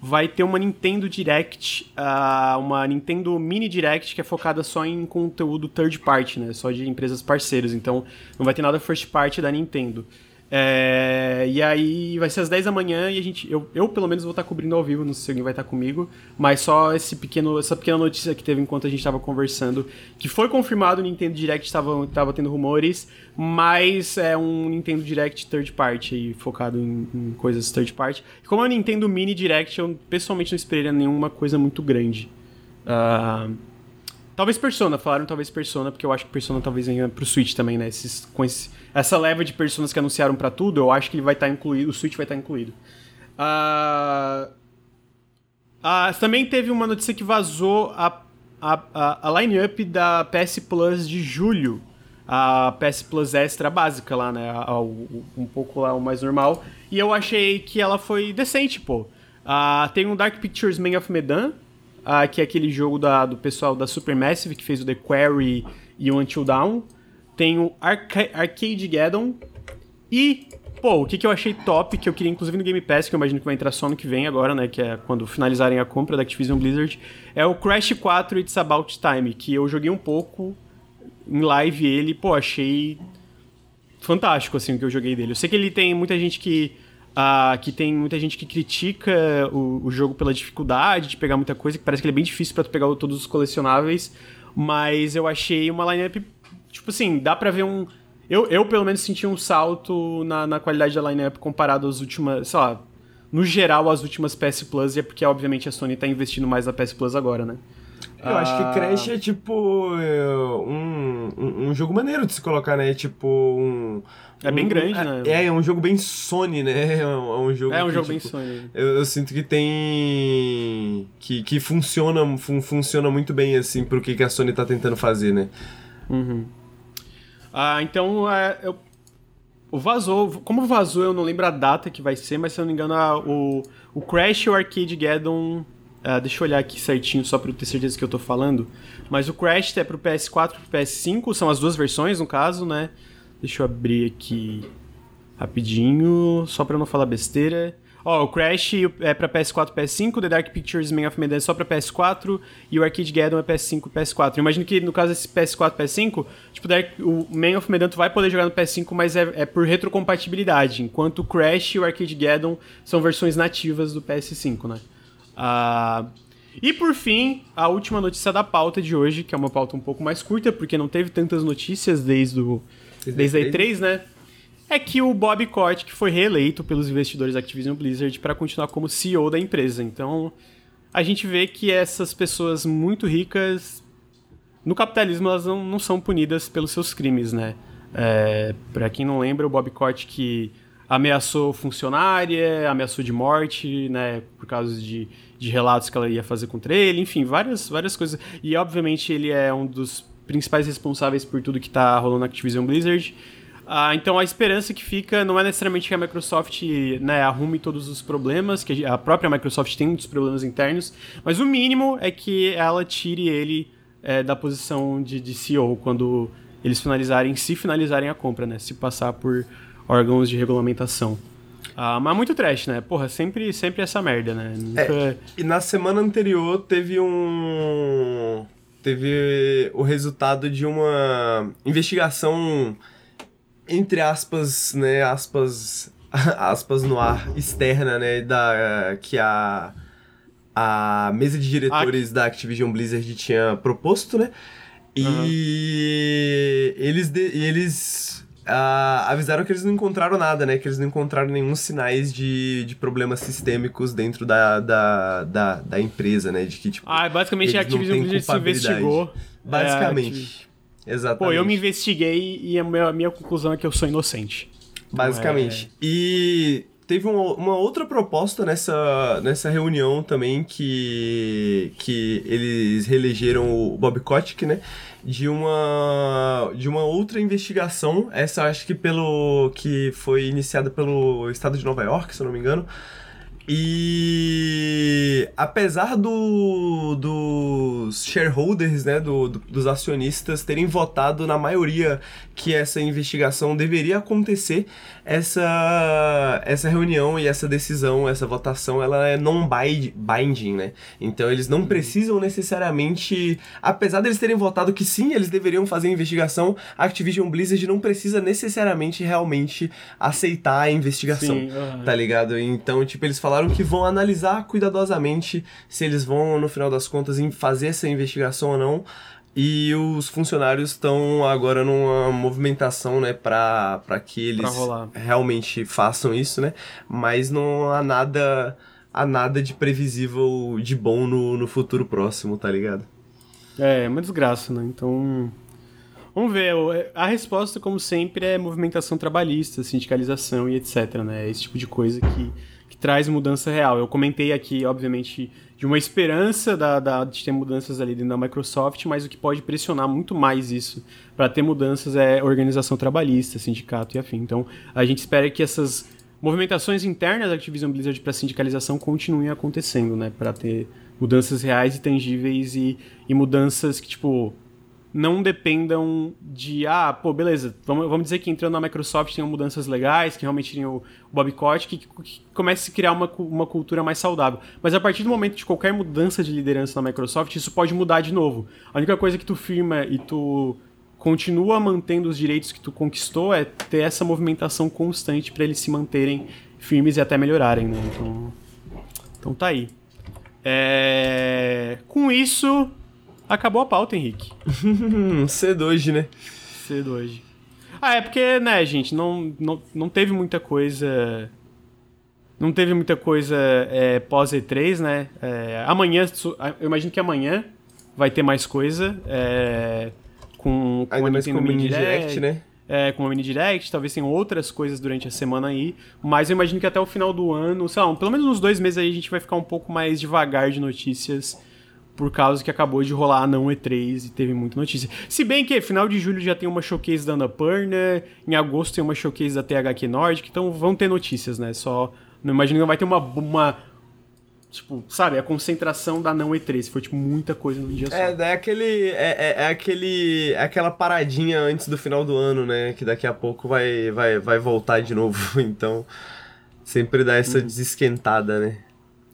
vai ter uma Nintendo Direct, uh, uma Nintendo Mini Direct que é focada só em conteúdo third party, né? Só de empresas parceiras. Então não vai ter nada first party da Nintendo. É, e aí vai ser às 10 da manhã e a gente. Eu, eu pelo menos vou estar cobrindo ao vivo, não sei se alguém vai estar comigo. Mas só esse pequeno, essa pequena notícia que teve enquanto a gente estava conversando. Que foi confirmado o Nintendo Direct estava tava tendo rumores, mas é um Nintendo Direct third party aí, focado em, em coisas third party. Como é o Nintendo Mini Direct, eu pessoalmente não esperaria nenhuma coisa muito grande. Uh, Talvez Persona, falaram talvez Persona, porque eu acho que Persona talvez venha pro Switch também, né? Esses, com esse, essa leva de personas que anunciaram para tudo, eu acho que ele vai estar tá incluído, o Switch vai estar tá incluído. Uh, uh, também teve uma notícia que vazou a, a, a, a line-up da PS Plus de julho. A PS Plus Extra básica lá, né? A, a, um pouco lá o mais normal. E eu achei que ela foi decente, pô. Uh, tem um Dark Pictures Man of Medan, uh, que é aquele jogo da, do pessoal da Supermassive, que fez o The Quarry e o Until Dawn. Tem o Arca Arcade Gaddon. E, pô, o que, que eu achei top, que eu queria inclusive no Game Pass, que eu imagino que vai entrar só no que vem agora, né? Que é quando finalizarem a compra da Activision Blizzard. É o Crash 4 It's About Time, que eu joguei um pouco em live ele, pô, achei fantástico, assim, o que eu joguei dele. Eu sei que ele tem muita gente que Uh, que tem muita gente que critica o, o, jogo pela dificuldade de pegar muita coisa, que parece que ele é bem difícil para tu pegar todos os colecionáveis, mas eu achei uma lineup, tipo assim, dá pra ver um... Eu, eu pelo menos senti um salto na, na qualidade da lineup comparado às últimas, sei lá, no geral às últimas PS Plus, e é porque obviamente a Sony tá investindo mais na PS Plus agora, né? Eu acho que Crash é tipo é, um, um, um, jogo maneiro de se colocar, né? Tipo um. É bem grande, um, né? É, é um jogo bem Sony, né? É um, jogo. É um que, jogo tipo, bem Sony. Eu, eu, sinto que tem. que, que funciona, fun, funciona muito bem, assim, pro que, que a Sony tá tentando fazer, né? Uhum. Ah, então. É, eu, o vazou. Como vazou, eu não lembro a data que vai ser, mas se eu não me engano, a, o, o Crash e o Arcade Gaddon Uh, deixa eu olhar aqui certinho só para ter certeza que eu tô falando. Mas o Crash é pro PS4 e pro PS5, são as duas versões no caso, né? Deixa eu abrir aqui rapidinho, só para não falar besteira. Ó, o Crash é pra PS4 e PS5, The Dark Pictures Man of Medan é só pra PS4 e o Arcade Gaddon é PS5 e PS4. Eu imagino que no caso desse PS4 e PS5, tipo, o Man of Medan tu vai poder jogar no PS5, mas é, é por retrocompatibilidade, enquanto o Crash e o Arcade Gaddon são versões nativas do PS5, né? Uh, e por fim, a última notícia da pauta de hoje, que é uma pauta um pouco mais curta, porque não teve tantas notícias desde, o, desde a E3, né? É que o Bob Kotick foi reeleito pelos investidores Activision Blizzard para continuar como CEO da empresa. Então, a gente vê que essas pessoas muito ricas no capitalismo elas não, não são punidas pelos seus crimes, né? É, para quem não lembra, o Bob Kotick ameaçou funcionária, ameaçou de morte, né, por causa de, de relatos que ela ia fazer contra ele, enfim, várias, várias coisas. E obviamente ele é um dos principais responsáveis por tudo que está rolando na Activision Blizzard. Ah, então a esperança que fica não é necessariamente que a Microsoft né, arrume todos os problemas, que a própria Microsoft tem muitos problemas internos, mas o mínimo é que ela tire ele é, da posição de, de CEO quando eles finalizarem, se finalizarem a compra, né? Se passar por órgãos de regulamentação. Ah, mas muito trash, né? Porra, sempre, sempre essa merda, né? Nunca... É, e na semana anterior teve um. Teve o resultado de uma investigação, entre aspas, né? Aspas. aspas no ar, externa, né? Da, que a. A mesa de diretores a... da Activision Blizzard tinha proposto, né? E uhum. eles, de, eles Uh, avisaram que eles não encontraram nada, né? Que eles não encontraram nenhum sinais de, de problemas sistêmicos dentro da, da, da, da empresa, né? De que, tipo. Ah, basicamente a Activision Blizzard se investigou. Basicamente. É, Exatamente. Pô, eu me investiguei e a minha, a minha conclusão é que eu sou inocente. Basicamente. É... E teve uma, uma, outra proposta nessa, nessa reunião também que, que eles reelegeram o Bob Kotick, né? De uma, de uma outra investigação, essa acho que pelo que foi iniciada pelo estado de Nova York, se eu não me engano, E apesar do, dos shareholders, né, do, do, dos acionistas terem votado na maioria que essa investigação deveria acontecer, essa, essa reunião e essa decisão, essa votação, ela é non-binding, né? Então eles não precisam necessariamente, apesar deles terem votado que sim, eles deveriam fazer a investigação, a Activision Blizzard não precisa necessariamente realmente aceitar a investigação, sim, uhum. tá ligado? Então, tipo, eles falaram que vão analisar cuidadosamente se eles vão, no final das contas, fazer essa investigação ou não. E os funcionários estão agora numa movimentação, né, para que eles realmente façam isso, né? Mas não há nada, há nada de previsível de bom no, no futuro próximo, tá ligado? É, é uma desgraça, né? Então, Vamos ver, a resposta, como sempre, é movimentação trabalhista, sindicalização e etc, né? Esse tipo de coisa que, que traz mudança real. Eu comentei aqui, obviamente, de uma esperança da, da, de ter mudanças ali dentro da Microsoft, mas o que pode pressionar muito mais isso para ter mudanças é organização trabalhista, sindicato e afim. Então, a gente espera que essas movimentações internas da Activision Blizzard para sindicalização continuem acontecendo, né? Para ter mudanças reais e tangíveis e, e mudanças que, tipo, não dependam de, ah, pô, beleza, vamos, vamos dizer que entrando na Microsoft tem mudanças legais, que realmente tem o, o Kotick, que, que comece a criar uma, uma cultura mais saudável. Mas a partir do momento de qualquer mudança de liderança na Microsoft, isso pode mudar de novo. A única coisa que tu firma e tu continua mantendo os direitos que tu conquistou é ter essa movimentação constante para eles se manterem firmes e até melhorarem, né? Então, então tá aí. É... Com isso, Acabou a pauta, Henrique. Cedo hoje, né? Cedo hoje. Ah, é porque, né, gente, não, não, não teve muita coisa. Não teve muita coisa é, pós E3, né? É, amanhã, eu imagino que amanhã vai ter mais coisa. É, com, com Ainda mais com o Mini Direct, Direct né? É, com a Mini Direct, talvez tenham outras coisas durante a semana aí, mas eu imagino que até o final do ano, sei lá, pelo menos uns dois meses aí a gente vai ficar um pouco mais devagar de notícias por causa que acabou de rolar a não E3 e teve muita notícia. Se bem que final de julho já tem uma showcase da Annapurna, em agosto tem uma showcase da THQ Nordic, então vão ter notícias, né? Só não imagino que vai ter uma, uma tipo, sabe, a concentração da não E3, foi tipo muita coisa num dia só. É, é aquele é, é, é, aquele é aquela paradinha antes do final do ano, né, que daqui a pouco vai vai vai voltar de novo, então sempre dá essa hum. desesquentada, né?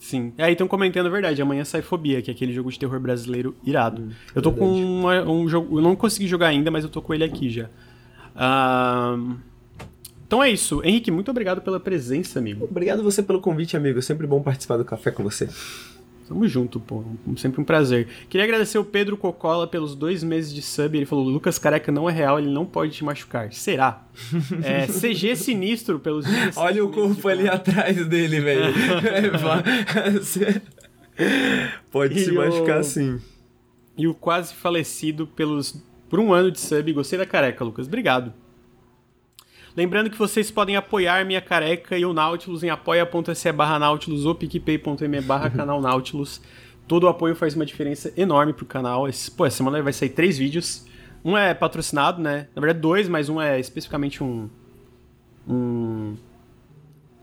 Sim. Aí estão comentando a verdade. Amanhã sai Fobia, que é aquele jogo de terror brasileiro irado. Hum, eu tô verdade. com uma, um jogo. Eu não consegui jogar ainda, mas eu tô com ele aqui já. Uh... Então é isso. Henrique, muito obrigado pela presença, amigo. Obrigado você pelo convite, amigo. É sempre bom participar do café com você. Tamo junto, pô. Sempre um prazer. Queria agradecer o Pedro Cocola pelos dois meses de sub. Ele falou: Lucas Careca não é real, ele não pode te machucar. Será? é, CG Sinistro pelos. Olha o corpo ali atrás dele, velho. pode e se machucar o... sim. E o quase falecido pelos por um ano de sub. Gostei da careca, Lucas. Obrigado. Lembrando que vocês podem apoiar minha careca e o Nautilus em apoia.se barra Nautilus ou picpay.me barra canal Nautilus. Todo o apoio faz uma diferença enorme pro canal. Esse, pô, essa semana vai sair três vídeos. Um é patrocinado, né? Na verdade, dois, mas um é especificamente um. Um,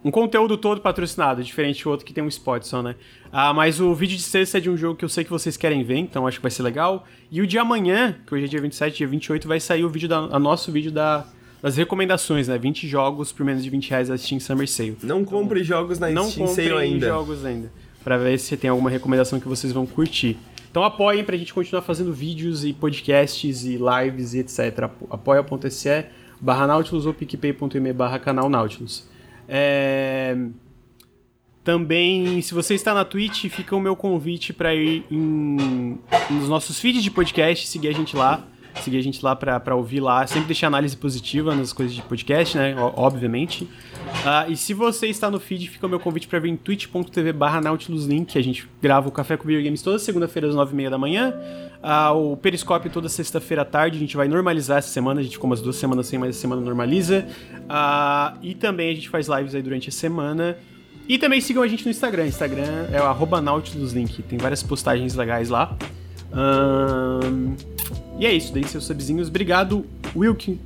um conteúdo todo patrocinado, diferente do outro que tem um spot só, né? Ah, mas o vídeo de sexta é de um jogo que eu sei que vocês querem ver, então acho que vai ser legal. E o de amanhã, que hoje é dia 27, dia 28, vai sair o vídeo da, a nosso vídeo da das recomendações, né? 20 jogos por menos de 20 reais da Steam Summer Sale. Não então, compre jogos na não Steam Sale ainda. Não jogos ainda. Pra ver se tem alguma recomendação que vocês vão curtir. Então apoiem pra gente continuar fazendo vídeos e podcasts e lives e etc. apoia.se barra Nautilus ou picpay.me barra canal Nautilus. É... Também, se você está na Twitch, fica o meu convite para ir em... nos nossos feeds de podcast, seguir a gente lá seguir a gente lá pra, ouvir lá. Sempre deixar análise positiva nas coisas de podcast, né? Obviamente. Uh, e se você está no feed, fica o meu convite para ver em twitch.tv barra nautiluslink. A gente grava o Café com Video Games toda segunda-feira às nove e meia da manhã. Uh, o Periscope toda sexta-feira à tarde. A gente vai normalizar essa semana. A gente ficou umas duas semanas sem, mas a semana normaliza. Uh, e também a gente faz lives aí durante a semana. E também sigam a gente no Instagram. Instagram é o nautiluslink. Tem várias postagens legais lá. Um, e é isso, deem seus subzinhos. Obrigado Wilkin,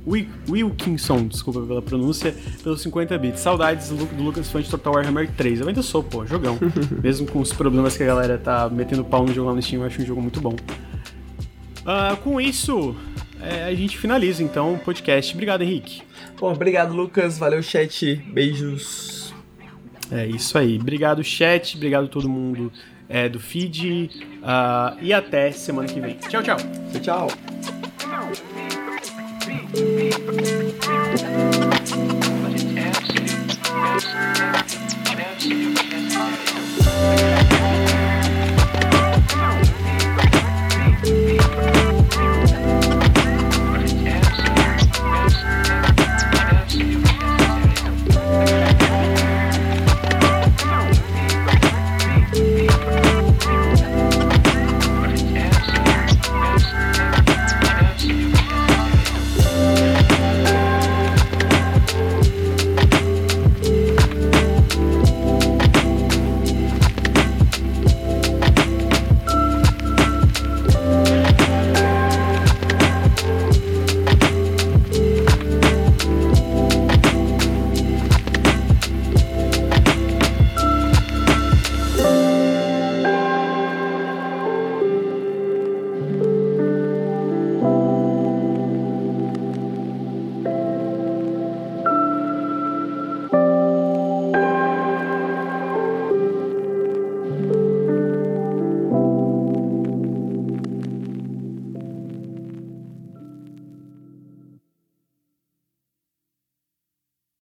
Wilkinson, desculpa pela pronúncia, pelos 50 bits. Saudades do, do Lucas Fã de Total Warhammer 3. Eu ainda sou, pô, jogão. Mesmo com os problemas que a galera tá metendo pau no jogo lá no Steam, eu acho um jogo muito bom. Uh, com isso, é, a gente finaliza então o podcast. Obrigado, Henrique. Bom, obrigado, Lucas. Valeu, chat. Beijos. É isso aí. Obrigado, chat. Obrigado todo mundo é, do feed. Uh, e até semana que vem. Tchau, tchau. Tchau, tchau.